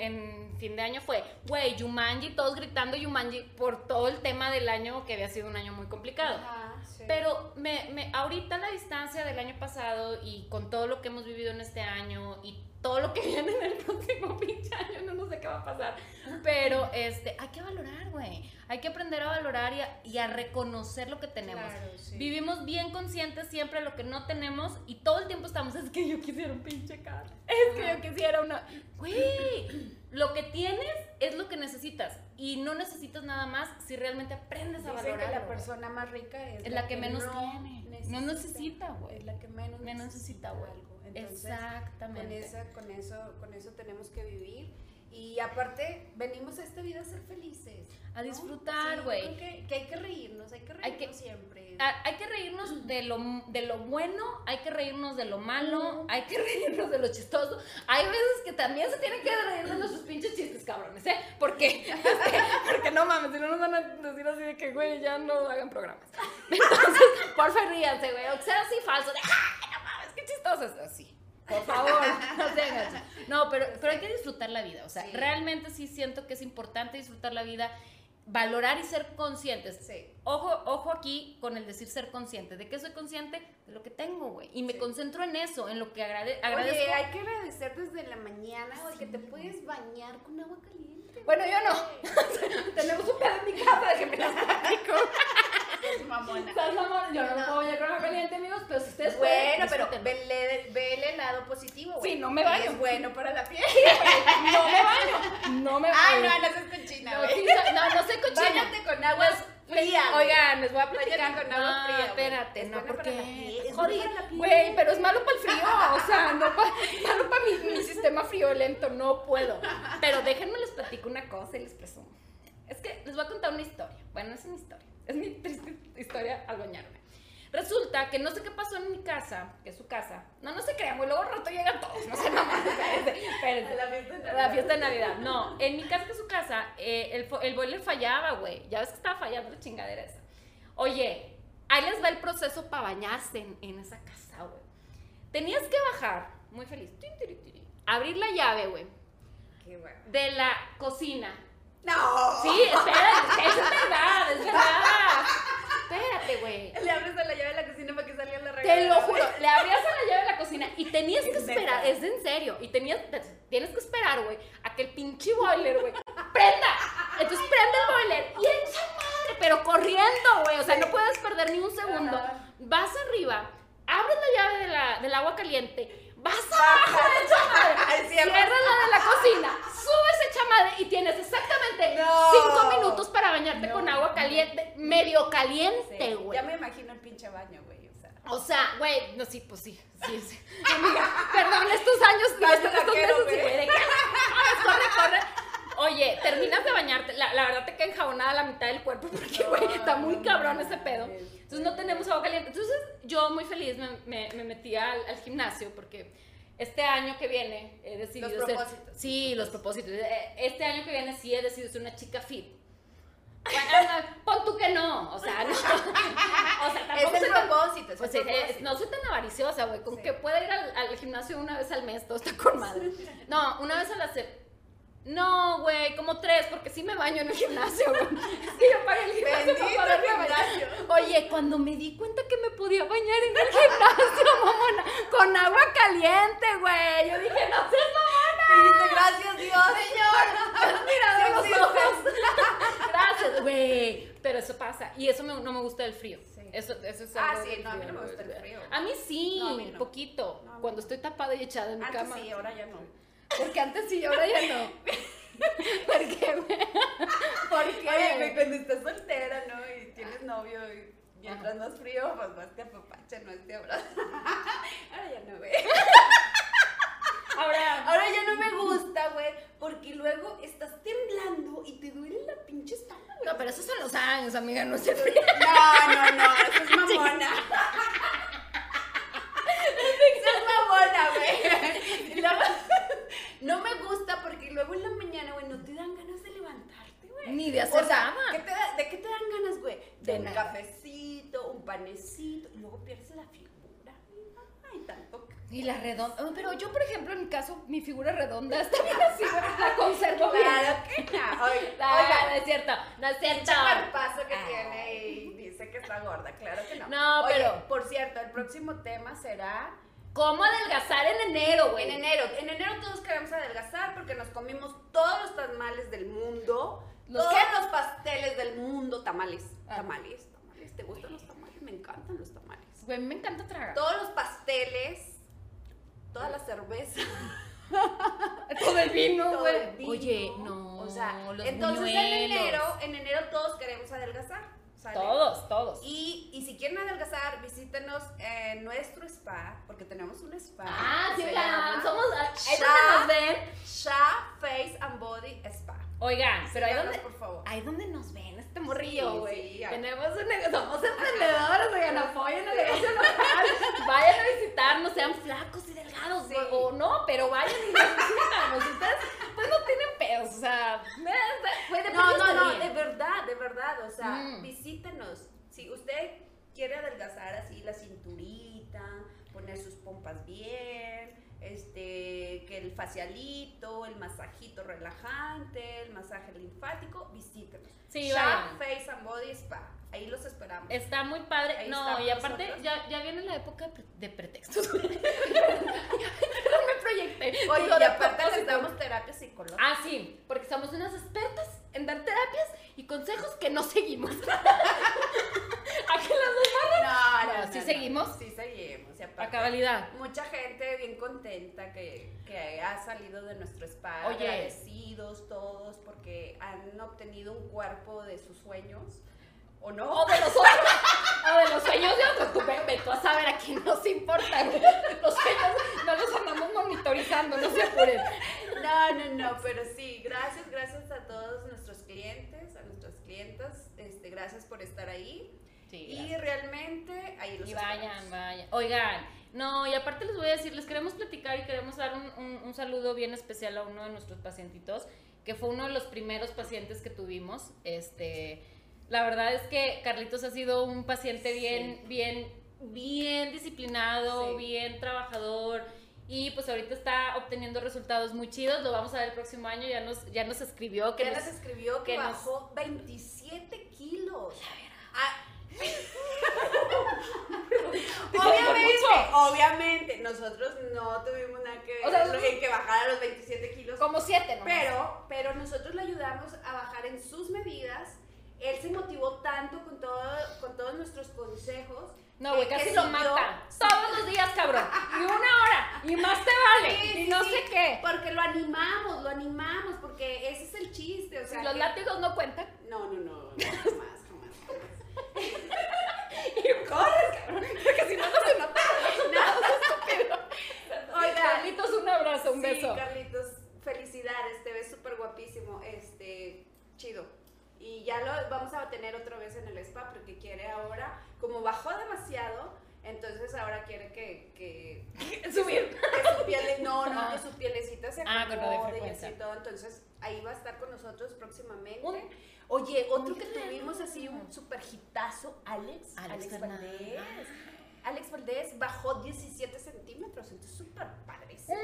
fin de año fue, güey, Yumanji, todos gritando Yumanji por todo el tema del año que había sido un año muy complicado. Pero me, me, ahorita a la distancia del año pasado y con todo lo que hemos vivido en este año y todo lo que <laughs> viene en el próximo pinche año, no, sé qué va a pasar. Pero este, hay que valorar, güey. Hay que aprender a valorar y a, reconocer lo que tenemos. Vivimos bien conscientes siempre de lo que no tenemos y todo el tiempo estamos, es que yo quisiera un pinche carro. Es que yo quisiera una... Güey, lo que tienes es lo que necesitas y no necesitas nada más si realmente aprendes a valorar. que la persona más rica es, la, que, menos tiene. no necesita, güey. Es la que menos, necesita, güey. Exactamente. Con, eso, con eso tenemos que vivir. Y aparte, venimos a esta vida a ser felices. A disfrutar, güey. que, hay que reírnos, hay que reírnos siempre. hay que reírnos de lo, de lo bueno, hay que reírnos de lo malo, hay que <laughs> reírnos de lo chistoso. Hay veces que también se tienen que reír de nuestros pinches chistes, cabrones, ¿eh? Porque, <laughs> este, porque no mames, si no nos van a decir así de que, güey, ya no hagan programas. <laughs> Entonces, porfa, ríanse, güey. O sea, así falso, de, ¡ay, no mames, qué chistoso es así! Por favor, no se No, pero, pero hay que disfrutar la vida. O sea, realmente sí siento que es importante disfrutar la vida, valorar y ser conscientes. Sí. Ojo, ojo aquí con el decir ser consciente. ¿De qué soy consciente? De lo que tengo, güey. Y me concentro en eso, en lo que agrade agradezco. Oye, hay que agradecer desde la mañana, güey, que te puedes bañar con agua caliente. Bueno, yo no. <laughs> Tenemos un pedo en mi casa de que me las platico. <laughs> Es <laughs> mamona. mamona. Yo no, me puedo bañar con agua caliente, amigos, pero si ustedes Bueno, pero ve, ve, el lado positivo, güey. Sí, no me baño. Es bueno para la piel. no me baño. No me baño. Ay, no, no seas cochina, güey. No, no, soy <laughs> cochina. Báñate con agua pues, fría. Oigan, les voy a platicar. con agua fría. espérate, no, porque. Joder, güey, pero es malo para el frío. O sea, no pa, malo para mi, mi sistema friolento. No puedo. Pero déjenme les platico una cosa y les presumo. Es que les voy a contar una historia. Bueno, es una historia. Es mi triste historia al bañarme. Resulta que no sé qué pasó en mi casa, que es su casa. No, no se crean, güey, luego rato llegan todos. No sé, nada espérense, La fiesta de Navidad. La fiesta de Navidad. No, en mi casa, que es su casa, eh, el, el boiler fallaba, güey. Ya ves que estaba fallando la chingadera esa. Oye, ahí les va el proceso para bañarse en, en esa casa, güey. Tenías que bajar, muy feliz, abrir la llave, güey. Qué bueno. De la cocina no. Sí, espérate, es verdad, es verdad. Espérate, güey. Le abres a la llave de la cocina para que salga la regla. Te lo juro, le abrías a la llave de la cocina y tenías que esperar, es en serio, y tenías, tienes que esperar, güey, a que el pinche boiler, güey, prenda. Entonces prende el boiler y echa madre, pero corriendo, güey, o sea, no puedes perder ni un segundo. Vas arriba, abres la llave de la, del agua caliente, vas abajo de <laughs> esa madre, cierras la de la cocina, subes esa madre y tienes exactamente cinco minutos para bañarte con agua caliente, medio caliente, güey. ya me imagino el pinche baño, güey. O sea, güey, no, sí, pues sí, sí, sí. <laughs> Amiga, perdón, estos años, estos, estos meses, güey, corre, corre. Oye, terminas de bañarte, la, la, verdad te queda enjabonada la mitad del cuerpo porque, güey, está muy cabrón ese pedo. Entonces no tenemos agua caliente. Entonces yo muy feliz me, me, me metí al, al, gimnasio porque este año que viene he decidido los propósitos. Ser, sí, los propósitos. Eh, este año que viene sí he decidido ser una chica fit. <laughs> Bueno, pon tú que no, o sea, no. <laughs> O sea, tampoco es el propósito, pues, propósito. no soy tan avariciosa, güey, con que pueda ir al, al, gimnasio una vez al mes, todo está con madre. No, una vez a la No, güey, como tres, porque sí me baño en el gimnasio, güey. <laughs> Que yo pagué el gimnasio para Bendito poderme gimnasio. bañar. Oye, cuando me di cuenta que me podía bañar en el gimnasio, <laughs> mamona, con agua caliente, güey. Yo dije, no seas mamona. Dijiste, gracias Dios. Señor, <laughs> mira Sí los existe. ojos. Gracias, güey. Pero eso pasa. Y eso me- no me gusta del frío. Sí. Eso, eso es Ah, sí, no, a mí no me gusta el frío. A mí sí, No, a mí no. poquito. No, cuando estoy tapada y echada en mi Antes cama. sí, ahora ya no. Porque antes sí, ahora ya no. ¿Por qué? ¿Por qué? Oye, güey, cuando estás soltera, ¿no? Y tienes novio y mientras más frío, pues más te apapacha, no te abraza. <laughs> Ahora ya no, güey. <laughs> Ahora, Ahora ya no me gusta, güey, porque luego estás temblando y te duele la pinche espalda, güey. no, pero esos son los años, amiga, no es el frío. No, no, no, eso es mamona. <laughs> Eso es mamona, güey. No me gusta porque luego en la mañana, güey, no te dan ganas de levantarte, güey. Ni de hacer O sea, cama. ¿qué te da- ¿de qué te dan ganas, güey? De, De un nada. cafecito, un panecito, y luego pierdes la figura. Ay, tanto. Y la redonda. oh, Pero yo, por ejemplo, en mi caso, mi figura redonda <laughs> está bien así, la conservo bien. Claro que no. Oye, <laughs> Ah, oiga, no es cierto, no es cierto. Pinche cuerpazo que Ay. tiene y dice que está gorda, claro que no. No, Oye, pero- Por cierto, el próximo tema será ¿Cómo adelgazar en enero, güey? en enero. En enero todos queremos adelgazar porque nos comimos todos los tamales del mundo. ¿Los todos qué? los pasteles del mundo. Tamales. Ah. Tamales, tamales. ¿Te gustan los tamales? Me encantan los tamales. Güey, me encanta tragar. Todos los pasteles. Toda la cerveza. <laughs> Todo el vino, todo güey. el vino. Oye, no. O sea, entonces en enero, en enero todos queremos adelgazar. ¿Sale? Todos, todos. Y, y si quieren adelgazar, visítenos en nuestro spa, porque tenemos un spa. Ah, sí, somos. Ahí Sha- nos ven. Sha Face and Body Spa. Oigan, pero ahí Síganos, donde. por favor. Ahí donde nos ven este morrillo, Sí, güey. sí, ahí. Tenemos un negocio, somos emprendedores, oigan, apoyen el negocio local. <laughs> Vayan a visitarnos, sean flacos y delgados, Sí. o, no, pero vayan y nos visitan. Si ustedes, pues no tienen pedos, o sea, No, no, no, de verdad, de verdad. O sea, Mm. visítenos. Si usted quiere adelgazar así la cinturita, poner sus pompas bien, este, que el facialito, el masajito relajante, el masaje linfático, visítenos. Sí, vayan. Face and Body Spa. Ahí los esperamos. Está muy padre. Ahí no, y aparte, nosotros. ya, ya viene la época de, pre- de pretextos. <laughs> <laughs> no me proyecté. Oye, y aparte les damos terapia psicológica. Ah, sí, porque somos unas expertas en dar terapias y consejos que no seguimos. <laughs> ¿A qué las dos no, no, no, ¿sí no. seguimos? Sí seguimos. Y A cabalidad. Mucha gente bien contenta que, que ha salido de nuestro spa, Oye. agradecidos todos porque han obtenido un cuerpo de sus sueños, ¿o no? O de los otros. O de los sueños de otros. Tú, ve, ve tú a saber a quién nos importa. Los sueños no los andamos monitorizando, no se apuren. No, no, no, pero sí, gracias, gracias a todos nuestros clientes, a nuestras clientas, este, gracias por estar ahí. y realmente ahí los Y vayan, esperamos. vayan. Oigan, no, y aparte les voy a decir, les queremos platicar y queremos dar un, un- un saludo bien especial a uno de nuestros pacientitos, que fue uno de los primeros pacientes que tuvimos. Este, la verdad es que Carlitos ha sido un paciente Sí. bien, bien, bien disciplinado, Sí. bien trabajador. Y pues ahorita está obteniendo resultados muy chidos. Lo vamos a ver el próximo año. Ya nos, ya nos escribió que Que nos- nos escribió que, que nos- bajó 27 kilos. Ah, Te <laughs> <laughs> obviamente, obviamente, nosotros no tuvimos nada que ver O sea, en que bajara los 27 kilos. como siete, ¿no? Pero, pero nosotros le ayudamos a bajar en sus medidas. Él se motivó tanto con, todo, con todos nuestros consejos. No, güey, que- casi lo mata. Todos los días, cabrón. <laughs> Y una hora. Y más te vale. Sí, y no sí, sé qué. Porque lo animamos, lo animamos, porque ese es el chiste. O sea, Si los que- látigos no cuentan. No, no, no, no, jamás, jamás, jamás. <laughs> Y corres, cabrón. Porque si no, no se nota. <laughs> <laughs> Oiga, Carlitos, un abrazo, un sí, beso. Carlitos, felicidades, te ves súper guapísimo, este, chido. Y ya lo vamos a tener otra vez en el spa porque quiere ahora, como bajó demasiado, entonces ahora quiere que, que, Subir. que su piel, no, no, Ah. que su pielecita se Ah, acomode y frecuencia. así todo, entonces ahí va a estar con nosotros próximamente. Un- Oye, otro que tuvimos así, un super hitazo, Alex, Alex. Valdés. Alex Valdés bajó 17 centímetros, entonces súper padrísimo.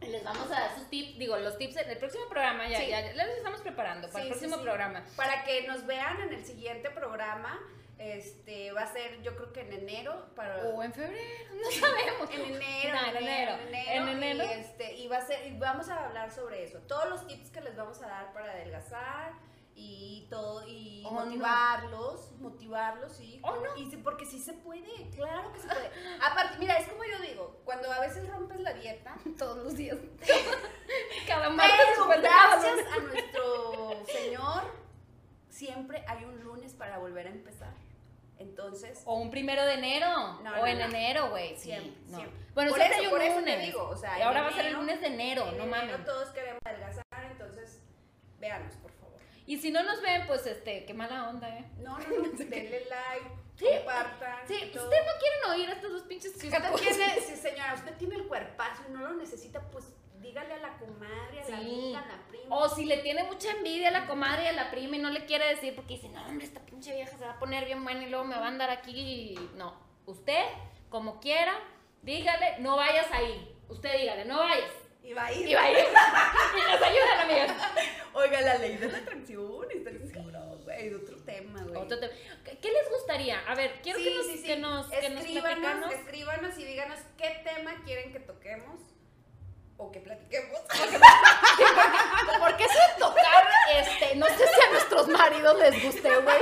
Mm. Les vamos a dar sus tips, digo, los tips en el próximo programa, ya, Sí. ya, ya los estamos preparando para Sí, el próximo sí. programa. Para que nos vean en el siguiente programa, este va a ser yo creo que en enero para O en febrero, no sabemos. en enero, No, en enero. En enero. Y, este, y va a ser, y vamos a hablar sobre eso. Todos los tips que les vamos a dar para adelgazar y todo, y Oh, no. motivarlos, motivarlos, sí. Oh, no. Y porque sí se puede, claro que se puede. Aparte, mira, es como yo digo, cuando a veces rompes la dieta, <laughs> Todos los días. <laughs> Cada pero gracias a nuestro Señor, siempre hay un lunes para volver a empezar. Entonces, O un primero de enero. No, o no, en no. enero, güey. Sí, Siempre, no. siempre. Bueno, por siempre eso, hay un por eso te lunes. digo, o sea, y ahora va a ser el lunes de enero, En no mames. todos queremos adelgazar, entonces véanos. Y si no nos ven, pues este, qué mala onda, ¿eh? No, no, no, <laughs> denle like, Sí, compartan. Sí, ustedes no quieren oír estos dos pinches Si usted tiene, <laughs> si señora, usted tiene el cuerpazo y no lo necesita, pues dígale a la comadre, a la Sí. amiga, a la prima. O si le tiene mucha envidia a la comadre y a la prima y no le quiere decir porque dice, no, hombre, esta pinche vieja se va a poner bien buena y luego me va a andar aquí. y-". No, usted, como quiera, dígale, no vayas ahí. Usted dígale, no vayas. Y va a ir. Y va a ir. y nos ayudan, amigas. Oiga, la ley de la atracción, está bien cabrón, güey, otro tema, güey. Otro tema. ¿Qué, les gustaría? A ver, quiero que, nos, sí, sí. que nos, que nos escríbanos, y díganos qué tema quieren que toquemos o que platiquemos. <laughs> Porque eso tocar, este, no sé si a nuestros maridos les guste, güey.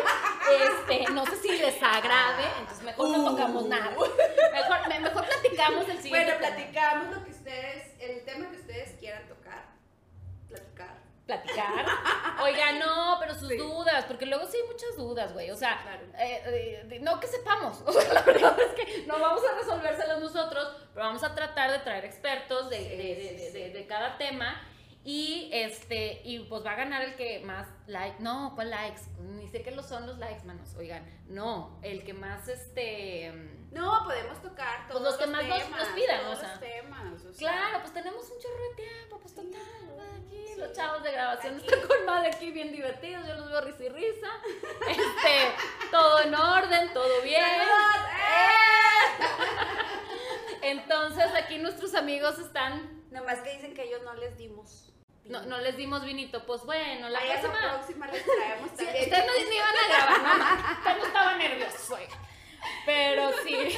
Este, no sé si les agrade, entonces mejor no Uh. tocamos nada. Mejor, me- mejor platicamos el siguiente. Bueno, platicamos lo que ustedes, el tema que ustedes quieran tocar. Platicar. Platicar. <laughs> Oiga, no, pero sus Sí. dudas, porque luego sí hay muchas dudas, güey. O sea, Claro. eh, eh, no que sepamos. <laughs> O sea, la verdad es que no vamos a resolvérselas nosotros, pero vamos a tratar de traer expertos de, Sí, de- de- de- sí. de- de cada tema. Y este, y pues va a ganar el que más like. No, ¿cuál likes? Ni sé qué lo son los likes, manos. Oigan, no, el que más este. No, podemos tocar todos Pues los que más nos- temas, nos pidan, todos o sea. los temas. o sea. Claro, pues tenemos un chorro de tiempo, pues total, aquí sí. los chavos de grabación Aquí. están con madre aquí bien divertidos, yo los veo risa y risa. <laughs> Este, todo en orden, todo bien. ¡Salud! Entonces aquí nuestros amigos están, Nomás que dicen que ellos no les dimos. no, no les dimos vinito, pues bueno, la Ay, a próxima. próxima les traemos Sí, también. ustedes no ni iban a grabar, no, <laughs> usted no estaba nervioso, oiga. Pero sí.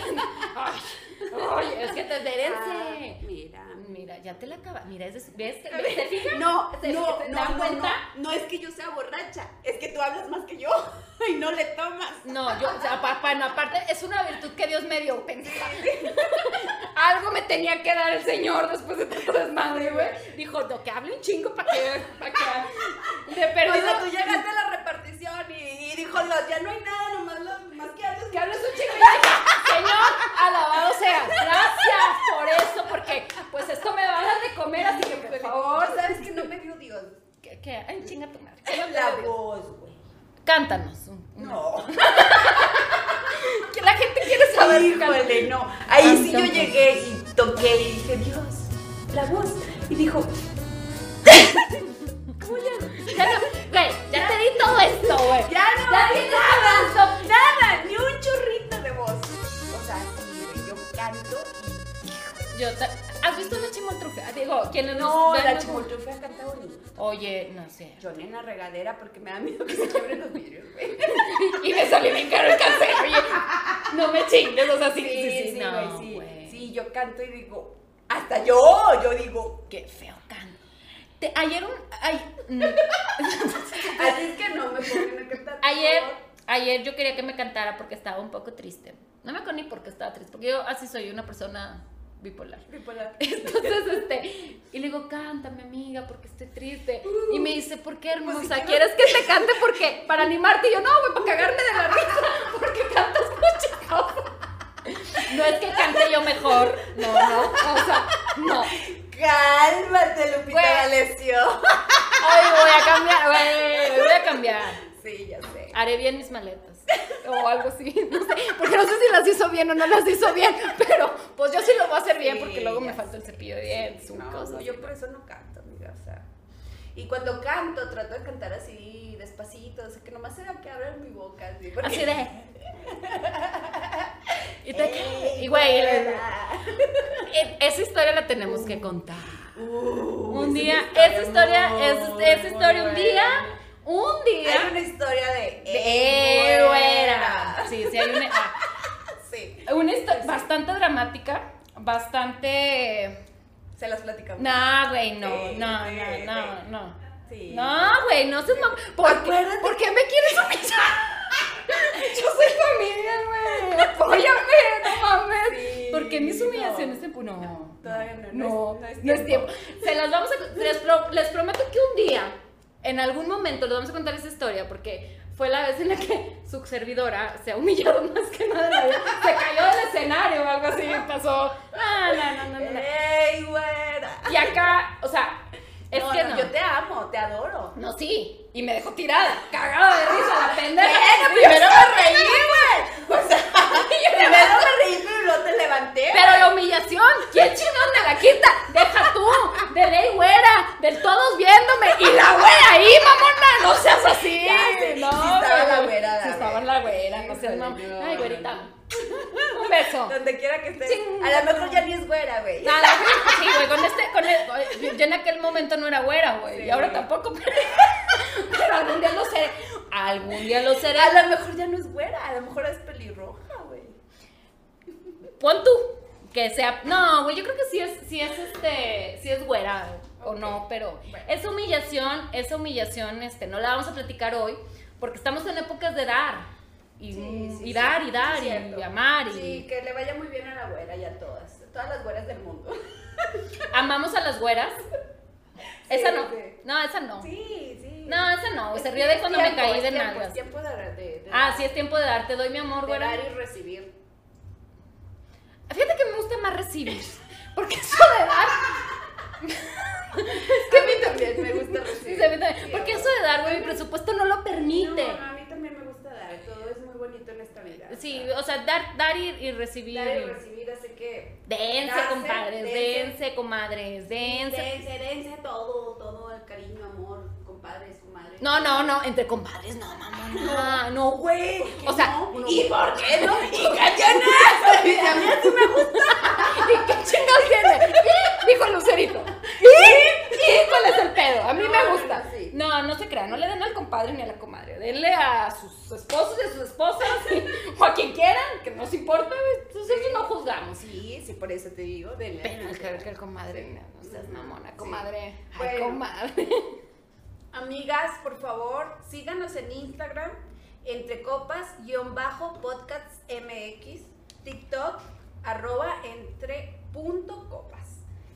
Ay, es que te Ah, espérense. mira. Mira, ya te la acabas. Mira, es- ¿ves? que- ¿Se fijan? No, ¿Se- no, se no, no, cuenta? no, no es que yo sea borracha, es que tú hablas más que yo <laughs> y no le tomas. No, yo, o sea, pa- pa- no, aparte, es una virtud que Dios me dio, pendeja. <laughs> Algo me tenía que dar el Señor después de tanto desmadre, güey. Dijo, no, que hable un chingo para que, para que, de <laughs> O perdido, sea, tú llegaste a la repartición y, y dijo, no, ya no hay nada, nomás, lo, más que hables que hables un chingo. Y yo dije, Señor, alabado sea, gracias por eso, porque, pues, esto me va a dar de comer, así que, por favor. sabes que no me dio ¿Qué? qué? Ay, chinga tu madre. ¿Qué nos <laughs> La voz, güey. Cántanos. No. <laughs> Que la gente quiere saber. Híjole, no. Ahí sí yo llegué y toqué y dije, Dios, la voz. Y dijo, <laughs> ¿Cómo ya? Ya no, güey, ya te di todo esto, güey. ya no Ya tienes nada, nada, ni un chorrito de voz. O sea, sí, yo canto y... Yo ta- ¿Has visto la chimoltrufia? Digo, quienes No, ven la no- chimoltrufia canta bonito. Oye, no sé. Yo en la regadera porque me da miedo que se quiebren los vidrios, güey. <laughs> Y me salió bien caro el cáncer, oye. No me chingues, o sea, sí, sí, sí, sí, no, güey, sí. güey. Sí, yo canto y digo, hasta yo, yo digo, Qué feo canto. Te- ayer un... ay, mm, <laughs> así es que no me pongan a cantar. ayer, ayer yo quería que me cantara porque estaba un poco triste. No me acuerdo ni por qué estaba triste, porque yo así soy una persona bipolar. Bipolar. <laughs> Entonces, este, y le digo, cántame, amiga, porque estoy triste. Y me dice, ¿por qué, hermosa? Pues si ¿Quieres que te cante? porque Para animarte. Y yo, no, güey, para cagarme de la risa, porque cantas cosas. No es que cante yo mejor, no, no, o sea, no. Cálmate, Lupita Güey. D'Alessio. voy a cambiar, güey, voy a cambiar. Sí, ya sé. Haré bien mis maletas. O algo así, no sé, porque no sé si las hizo bien o no las hizo bien, pero pues yo sí lo voy a hacer bien porque luego me falta el cepillo de dientes, no, cosa no, yo por eso no canto, amiga, o sea. Y cuando canto, trato de cantar así, despacito, o sea, que nomás se vea que abra mi boca, así. porque- Así de. Y, te- Ey, y güey, esa historia la tenemos que contar. Uh, un día, esa historia, esa, historia, un día, un día. Hay una historia de. de ¡Eh, güera. Sí, sí, hay una, ah, <laughs> Sí. una historia bastante dramática, bastante. Se las platicamos. No, güey, no, no, no, no, sí. no. Sí. No, güey, no mam- ¿Por. ¿Por qué me quieres humillar? Yo soy familia, güey. Apóyame, no mames. Sí, ¿Por qué mis no. humillaciones se No. Todavía no, No, no es- no es tiempo. Se las vamos a. Les, pro- les prometo que un día, en algún momento, les vamos a contar esa historia porque fue la vez en la que su servidora se ha humillado más que nada. Se cayó del escenario o algo así. Pasó. No, no, no, no, no. no. ¡Ey, güera! Y acá, o sea, es no, que no. Yo te amo, te adoro. No, sí. Y me dejó tirada, cagada de risa, la <laughs> pendeja. Primero me reí, güey. <laughs> O sea, <laughs> primero me reí, pero no te levanté. Pero la humillación, ¿quién chingón me la quita? Deja tú, de ley güera, del todos viéndome. Y la güera ahí, mamona, no seas así. Ya no, sí estaba la güera, Sí estaba la güera, no seas mamona. Ay, güerita. Un beso. Donde quiera que estés. Ching. A lo mejor ya ni es güera, güey. Nada, sí, güey, con este, con el, yo en aquel momento no era güera, güey, Sí. y ahora tampoco, pero, pero algún día lo seré, algún día lo seré. A lo mejor ya no es güera, a lo mejor es pelirroja, güey. Pon tú, que sea, no, güey, yo creo que sí es, sí es este, sí es güera o Ok. no, pero Bueno. esa humillación, esa humillación, este, no la vamos a platicar hoy, porque estamos en épocas de dar, y, Sí, sí, y sí, dar, y dar, y, amar, y Sí, que le vaya muy bien a la güera y a todas. Todas las güeras del mundo. <laughs> amamos a las güeras. esa no, no, esa no. Sí, sí. No, esa no, Es se ríe de cuando me caí de tiempo, nalgas. Es tiempo de, de, de Ah, dar, sí, es tiempo de dar, te doy mi amor, de güera. dar y recibir. Fíjate que me gusta más recibir, porque eso de dar... Es <laughs> que a mí también me gusta recibir. <laughs> Sí, a mí también. Sí, Porque eso de dar, güey, mi presupuesto no lo permite. No, no, mí también me gusta dar. Todo es muy bonito en esta vida. Sí, o sea, dar, dar y, y recibir. Dar y recibir, así que. Dense, Darse, compadres, dense. dense, comadres, dense. Dense, dense todo, todo el cariño, amor, compadres, comadres. No, no, no, entre compadres, no, mamona, no, güey. O sea, no? no. ¿y por qué no? <laughs> ¿Y qué tienes? A mí así me gusta. ¿Y qué chingados tiene? ¿Y? Dijo el lucerito. ¿Y? ¿Y cuál es el pedo? A mí No, me gusta. no, sí. No, no se crean, no le den al compadre ni a la comadre. Denle a sus esposos y a sus esposas <laughs> o a quien quieran, que nos importa. Entonces no juzgamos. Sí, sí, por eso te digo. Denle. Pero el que, que el comadre, Sí. no, no seas mamona, sí. comadre. Ay, Bueno. comadre. Amigas, por favor, síganos en Instagram, entre copas, guion bajo, podcasts MX, TikTok, arroba, entre punto copas.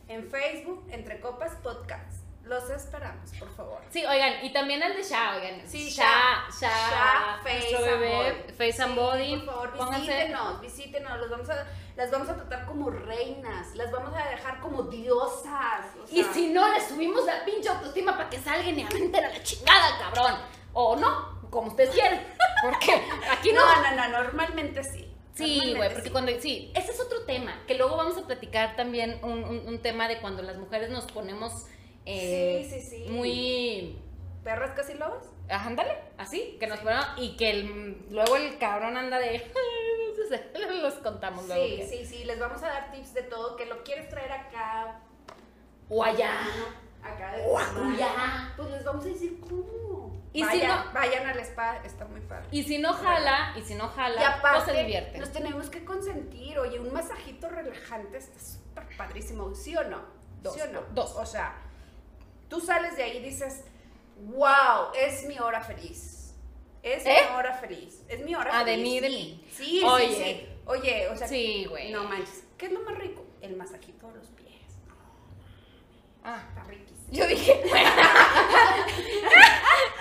En Facebook, entre copas, podcasts. Los esperamos, por favor. Sí, oigan, y también el de Sha, oigan. Sí, Sha, Sha, Face and bebé, Body. Face and Sí, Body. Por favor, Pónganse- visítenos, visítenos. Los vamos a, las vamos a tratar como reinas. Las vamos a dejar como diosas. o Y si no, le subimos la pinche autoestima para que salgan y aventen a la chingada, cabrón. O no, como ustedes quieran. <laughs> Porque aquí no. No, no, no, normalmente sí. Sí, güey, porque sí. cuando. Sí, ese es otro tema. Que luego vamos a platicar también un, un- un tema de cuando las mujeres nos ponemos. eh, Sí, sí, sí. Muy. ¿Perras casi lobas? Ándale, así, que nos ponemos. Y que el- luego el cabrón anda de. <laughs> no sé, los contamos luego. Sí, que- sí, sí. Les vamos a dar tips de todo. Que lo quieres traer acá. O allá. Acá de O acullá. Pues les vamos a decir cómo. Y si vayan, no- vayan al spa, está muy padre. Y si no jala, y si no jala, Y aparte, pues se divierte. nos tenemos que consentir. Oye, un masajito relajante está súper padrísimo, ¿sí o no? Dos, ¿Sí o no? dos. O sea, tú sales de ahí y dices, wow, es mi hora feliz. Es ¿Eh? mi hora feliz. Es mi hora Ah, de feliz. mí, de mí. Sí, Oye. sí, sí. Oye, o sea, Sí, güey. no manches. ¿Qué es lo más rico? El masajito de los pies. Ah. Está riquísimo. Yo dije, <laughs>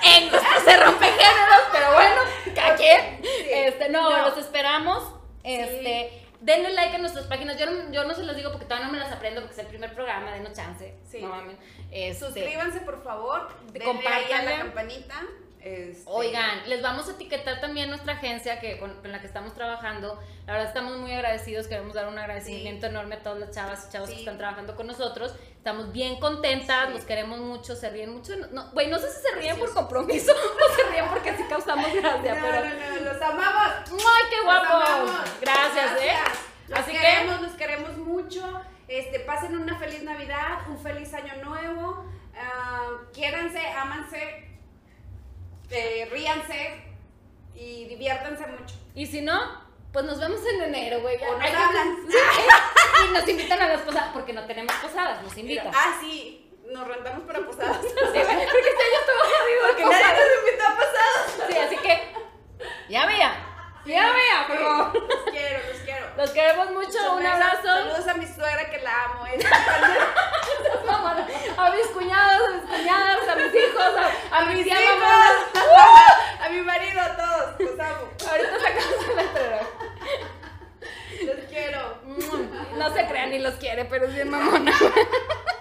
en gusto <laughs> se rompe géneros, pero bueno, cada quien. Sí. Este, no, No. los esperamos. Este, denle like a nuestras páginas. Yo no, yo no se los digo porque todavía no me las aprendo porque es el primer programa, denos chance. Sí. No mames. Este, Suscríbanse, por favor. Denle ahí a Compártanle. la campanita. Este, Oigan, les vamos a etiquetar también nuestra agencia que con, con la que estamos trabajando. La verdad estamos muy agradecidos, queremos dar un agradecimiento enorme a todas las chavas y chavos Sí. que están trabajando con nosotros. Estamos bien contentas, Sí. los queremos mucho, se ríen mucho. No, güey, no sé si se ríen por compromiso <laughs> o se ríen porque así causamos gracia, No, pero no, no, los amamos. ¡ay, qué guapos! amamos. Gracias, ¿eh? Así que queremos, los queremos mucho. Este, pasen una feliz Navidad, un feliz año nuevo. ah, quiéranse, ámanse, eh, ríanse y diviértanse mucho. Y si no, pues nos vemos en enero, güey. O nos Hay que- hablan. Y nos invitan a las posadas, porque no tenemos posadas, nos invitan. Ah, sí, nos rentamos para posadas. Sí, porque este año estuvo jodido. Porque nadie nos invitó a posadas. Sí, así que, ya vea, vea, por favor. Los quiero, los quiero. Los queremos mucho, un abrazo. Saludos a mi suegra que la amo. <laughs> A mis cuñados, a mis cuñadas, a mis hijos, a, a A mis hijos, <laughs> a mi marido, a todos. Los amo. Ahorita sacamos el letrero. Los quiero. No se crean ni los quiere, pero es bien mamón. <laughs>